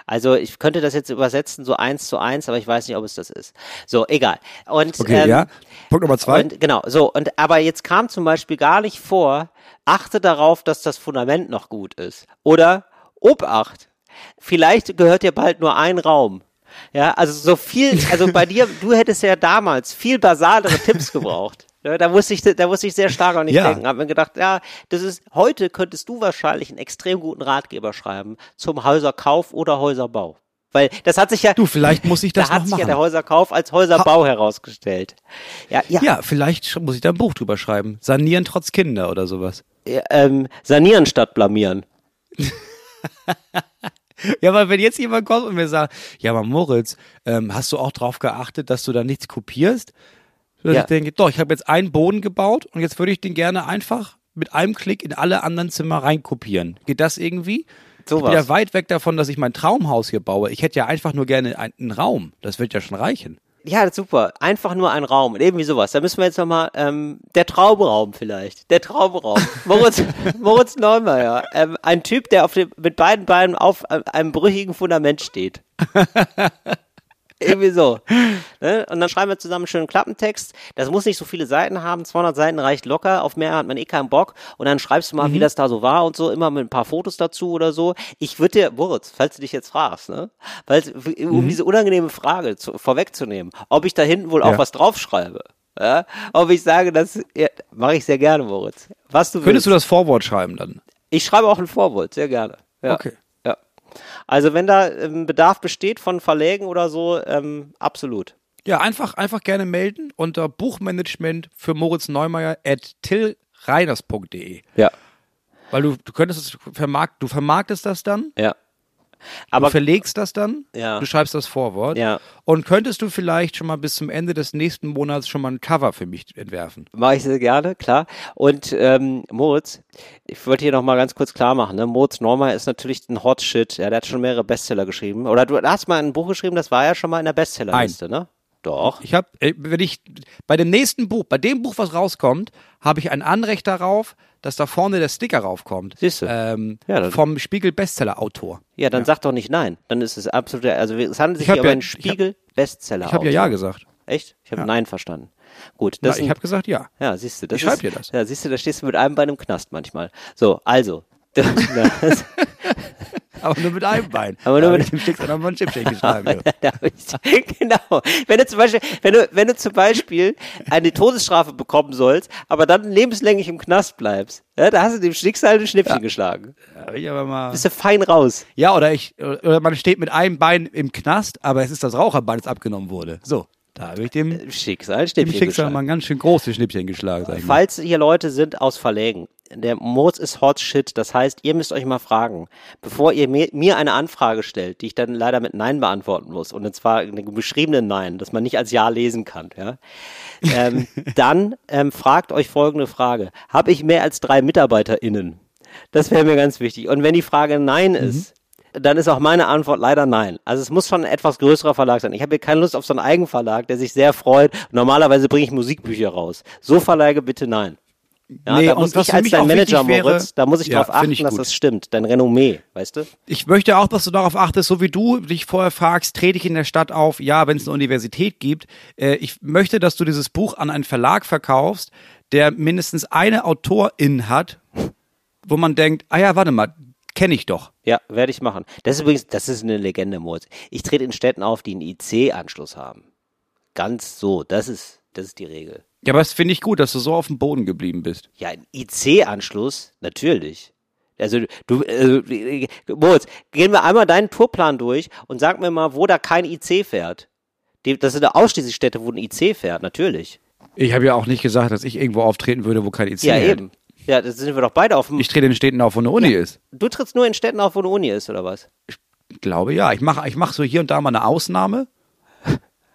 Speaker 1: Also ich könnte das jetzt übersetzen so eins zu eins, aber ich weiß nicht, ob es das ist. So, egal. Und,
Speaker 2: Okay,
Speaker 1: ähm,
Speaker 2: ja. Punkt Nummer zwei.
Speaker 1: Und, genau, so, und aber jetzt kam zum Beispiel gar nicht vor, achte darauf, dass das Fundament noch gut ist. Oder Obacht. Vielleicht gehört dir bald nur ein Raum. Ja, also so viel, also bei [laughs] dir, du hättest ja damals viel basalere Tipps gebraucht. Ja, da musste ich, da musste ich sehr stark an dich
Speaker 2: Ja.
Speaker 1: denken. Hab mir gedacht, ja, das ist, heute könntest du wahrscheinlich einen extrem guten Ratgeber schreiben zum Häuserkauf oder Häuserbau. Weil das hat sich ja,
Speaker 2: Du, vielleicht muss ich das
Speaker 1: da hat
Speaker 2: noch
Speaker 1: sich ja
Speaker 2: machen.
Speaker 1: der Häuserkauf als Häuserbau herausgestellt. Ja, ja,
Speaker 2: ja, vielleicht muss ich da ein Buch drüber schreiben. Sanieren trotz Kinder oder sowas.
Speaker 1: ähm, sanieren statt blamieren. [laughs]
Speaker 2: Ja, weil wenn jetzt jemand kommt und mir sagt, ja, aber Moritz, ähm, hast du auch drauf geachtet, dass du da nichts kopierst? Dass
Speaker 1: Ja.
Speaker 2: ich denke, doch, ich habe jetzt einen Boden gebaut und jetzt würde ich den gerne einfach mit einem Klick in alle anderen Zimmer reinkopieren. Geht das irgendwie? Ich bin ja weit weg davon, dass ich mein Traumhaus hier baue. Ich hätte ja einfach nur gerne ein- einen Raum. Das wird ja schon reichen.
Speaker 1: Ja, super. Einfach nur ein Raum. Irgendwie sowas. Da müssen wir jetzt nochmal, ähm, der Traumraum vielleicht. Der Traumraum. [laughs] Moritz, Moritz Neumeier. Ähm, ein Typ, der auf dem, mit beiden Beinen auf äh, einem brüchigen Fundament steht. [laughs] Irgendwie so. Ne? Und dann schreiben wir zusammen einen schönen Klappentext. Das muss nicht so viele Seiten haben. 200 Seiten reicht locker. Auf mehr hat man eh keinen Bock. Und dann schreibst du mal, wie das da so war und so. Immer mit ein paar Fotos dazu oder so. Ich würde dir, Moritz, falls du dich jetzt fragst, ne? Weil, um diese unangenehme Frage zu, vorwegzunehmen, ob ich da hinten wohl auch
Speaker 2: Ja.
Speaker 1: was draufschreibe. Ja? Ob ich sage, das ja, mache ich sehr gerne, Moritz. Was du
Speaker 2: Könntest
Speaker 1: willst.
Speaker 2: du das Vorwort schreiben dann?
Speaker 1: Ich schreibe auch ein Vorwort, sehr gerne. Ja.
Speaker 2: Okay.
Speaker 1: Also wenn da ähm, Bedarf besteht von Verlägen oder so, ähm, absolut.
Speaker 2: Ja, einfach, einfach gerne melden unter Buchmanagement für Moritz Neumeier at tillreiners.de.
Speaker 1: Ja.
Speaker 2: Weil du, du könntest es vermarkt, du vermarktest das dann,
Speaker 1: Ja.
Speaker 2: Du
Speaker 1: Aber
Speaker 2: verlegst das dann,
Speaker 1: Ja.
Speaker 2: du schreibst das Vorwort.
Speaker 1: Ja.
Speaker 2: Und könntest du vielleicht schon mal bis zum Ende des nächsten Monats schon mal ein Cover für mich entwerfen?
Speaker 1: mache ich sehr gerne, klar. Und ähm, Moritz, ich wollte hier noch mal ganz kurz klar machen, ne? Moritz Norma ist natürlich ein Hot Shit. Ja, der hat schon mehrere Bestseller geschrieben. Oder du hast mal ein Buch geschrieben, das war ja schon mal in der Bestsellerliste, ne? Doch.
Speaker 2: Ich habe, wenn ich bei dem nächsten Buch, bei dem Buch, was rauskommt, habe ich ein Anrecht darauf, dass da vorne der Sticker raufkommt.
Speaker 1: Siehste.
Speaker 2: Ähm,
Speaker 1: Ja,
Speaker 2: vom Spiegel Bestseller Autor.
Speaker 1: Ja, dann sag doch nicht nein. Dann ist es absolut, also es handelt sich
Speaker 2: Ich
Speaker 1: hier um
Speaker 2: ja-
Speaker 1: einen
Speaker 2: ich hab-
Speaker 1: Spiegel Bestseller.
Speaker 2: Ich habe ja ja gesagt.
Speaker 1: Echt? Ich habe
Speaker 2: Ja.
Speaker 1: nein verstanden. Gut,
Speaker 2: Na,
Speaker 1: das
Speaker 2: ich
Speaker 1: sind-
Speaker 2: habe gesagt ja.
Speaker 1: Ja, siehst du, das
Speaker 2: Ich schreib
Speaker 1: ist-
Speaker 2: dir das.
Speaker 1: Ja, siehst du, da stehst du mit einem Bein im Knast manchmal. So, also. [laughs] [laughs]
Speaker 2: Aber nur mit einem Bein.
Speaker 1: Aber nur mit-
Speaker 2: dem Schicksal nochmal ein Schippchen geschlagen. du.
Speaker 1: da hab ich- [laughs] genau. Wenn du zum Beispiel, wenn du, wenn du zum Beispiel eine Todesstrafe bekommen sollst, aber dann lebenslänglich im Knast bleibst, ja, da hast du dem Schicksal ein Schnippchen geschlagen.
Speaker 2: Da hab ich aber mal.
Speaker 1: Bist du fein raus.
Speaker 2: Ja, oder ich, oder man steht mit einem Bein im Knast, aber es ist das Raucherbein, das abgenommen wurde. So, da habe ich dem,
Speaker 1: Schicksal, ein
Speaker 2: dem Schicksal mal ein ganz schön großes Schnippchen geschlagen, sag ich mal.
Speaker 1: Falls hier Leute sind aus Verlägen, der Moritz ist Hot Shit, das heißt, ihr müsst euch mal fragen, bevor ihr mir, eine Anfrage stellt, die ich dann leider mit Nein beantworten muss, und zwar einen beschriebenen Nein, das man nicht als Ja lesen kann, ja, ähm, [laughs] dann ähm, fragt euch folgende Frage. Habe ich mehr als drei MitarbeiterInnen? Das wäre mir ganz wichtig. Und wenn die Frage Nein ist, dann ist auch meine Antwort leider nein. Also es muss schon ein etwas größerer Verlag sein. Ich habe hier keine Lust auf so einen Eigenverlag, der sich sehr freut. Normalerweise bringe ich Musikbücher raus. So Verlage bitte nein. Ja,
Speaker 2: Nee,
Speaker 1: da muss ich als dein Manager,
Speaker 2: wäre-
Speaker 1: Moritz, da muss ich
Speaker 2: Ja,
Speaker 1: darauf achten,
Speaker 2: ich
Speaker 1: dass das stimmt. Dein Renommee, weißt du?
Speaker 2: Ich möchte auch, dass du darauf achtest, so wie du dich vorher fragst, trete ich in der Stadt auf, ja, wenn es eine Universität gibt. Äh, ich möchte, dass du dieses Buch an einen Verlag verkaufst, der mindestens eine Autorin hat, wo man denkt, ah ja, warte mal, kenne ich doch.
Speaker 1: Ja, werde ich machen. Das ist übrigens, das ist eine Legende, Moritz. Ich trete in Städten auf, die einen IC-Anschluss haben. Ganz so, das ist, das ist die Regel.
Speaker 2: Ja, aber das finde ich gut, dass du so auf dem Boden geblieben bist.
Speaker 1: Ja, ein IC-Anschluss, natürlich. Also du, also, Moritz, gehen wir einmal deinen Tourplan durch und sag mir mal, wo da kein IC fährt. Die, das sind ausschließlich Städte, wo ein IC fährt, natürlich.
Speaker 2: Ich habe ja auch nicht gesagt, dass ich irgendwo auftreten würde, wo kein IC
Speaker 1: Ja,
Speaker 2: hält.
Speaker 1: eben. Ja, das sind wir doch beide auf dem.
Speaker 2: Ich trete in Städten auf, wo eine Uni ist.
Speaker 1: du trittst nur in Städten auf, wo eine Uni ist, oder was?
Speaker 2: glaube ja. Ich mache ich mach so hier und da mal eine Ausnahme.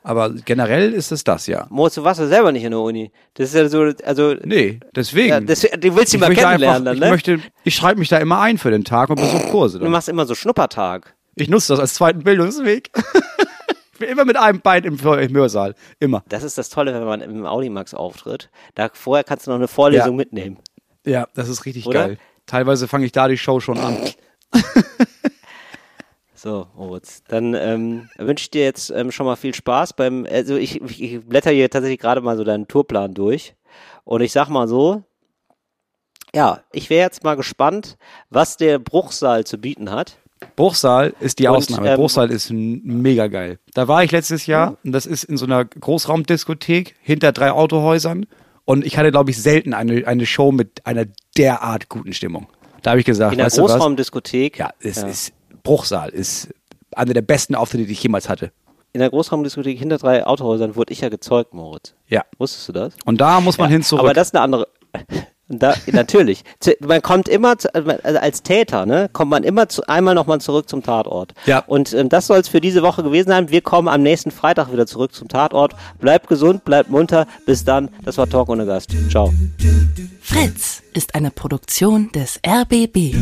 Speaker 2: Aber generell ist es das, ja.
Speaker 1: Moritz, du warst ja selber nicht in der Uni. Das ist ja so, also,
Speaker 2: Nee, deswegen.
Speaker 1: ja, das, du willst sie
Speaker 2: ich
Speaker 1: mal kennenlernen
Speaker 2: einfach,
Speaker 1: dann,
Speaker 2: ich
Speaker 1: ne?
Speaker 2: möchte, ich schreibe mich da immer ein für den Tag und besuche Kurse.
Speaker 1: Du
Speaker 2: Dann.
Speaker 1: machst immer so Schnuppertag.
Speaker 2: Ich nutze das als zweiten Bildungsweg. [laughs] ich bin immer mit einem Bein im, im Hörsaal. Immer.
Speaker 1: Das ist das Tolle, wenn man im Audimax auftritt. Da vorher kannst du noch eine Vorlesung
Speaker 2: Ja.
Speaker 1: mitnehmen.
Speaker 2: Ja, das ist richtig
Speaker 1: Oder?
Speaker 2: geil. Teilweise fange ich da die Show schon an. [laughs]
Speaker 1: So, Moritz. Dann ähm, wünsche ich dir jetzt ähm, schon mal viel Spaß beim, also ich, ich, blätter hier tatsächlich gerade mal so deinen Tourplan durch. Und ich sag mal so, ja, ich wäre jetzt mal gespannt, was der Bruchsaal zu bieten hat.
Speaker 2: Bruchsal ist die
Speaker 1: Und,
Speaker 2: Ausnahme.
Speaker 1: ähm,
Speaker 2: Bruchsal ist mega geil. Da war ich letztes Jahr und das ist in so einer Großraumdiskothek hinter drei Autohäusern. Und ich hatte, glaube ich, selten eine, eine Show mit einer derart guten Stimmung. Da habe ich gesagt,
Speaker 1: In der? Großraumdiskothek.
Speaker 2: Ja, es ist Bruchsal ist einer der besten Auftritte, die ich jemals hatte.
Speaker 1: In der Großraumdiskothek hinter drei Autohäusern wurde ich ja gezeugt, Moritz.
Speaker 2: Ja.
Speaker 1: Wusstest du das?
Speaker 2: Und da muss man hin zurück.
Speaker 1: Aber das ist eine andere. Da, natürlich. [laughs] Man kommt immer, zu, also als Täter, ne, kommt man immer zu, einmal nochmal zurück zum Tatort.
Speaker 2: Ja.
Speaker 1: Und ähm, das soll es für diese Woche gewesen sein. Wir kommen am nächsten Freitag wieder zurück zum Tatort. Bleibt gesund, bleibt munter. Bis dann. Das war Talk ohne Gast. Ciao.
Speaker 4: Fritz ist eine Produktion des RBB.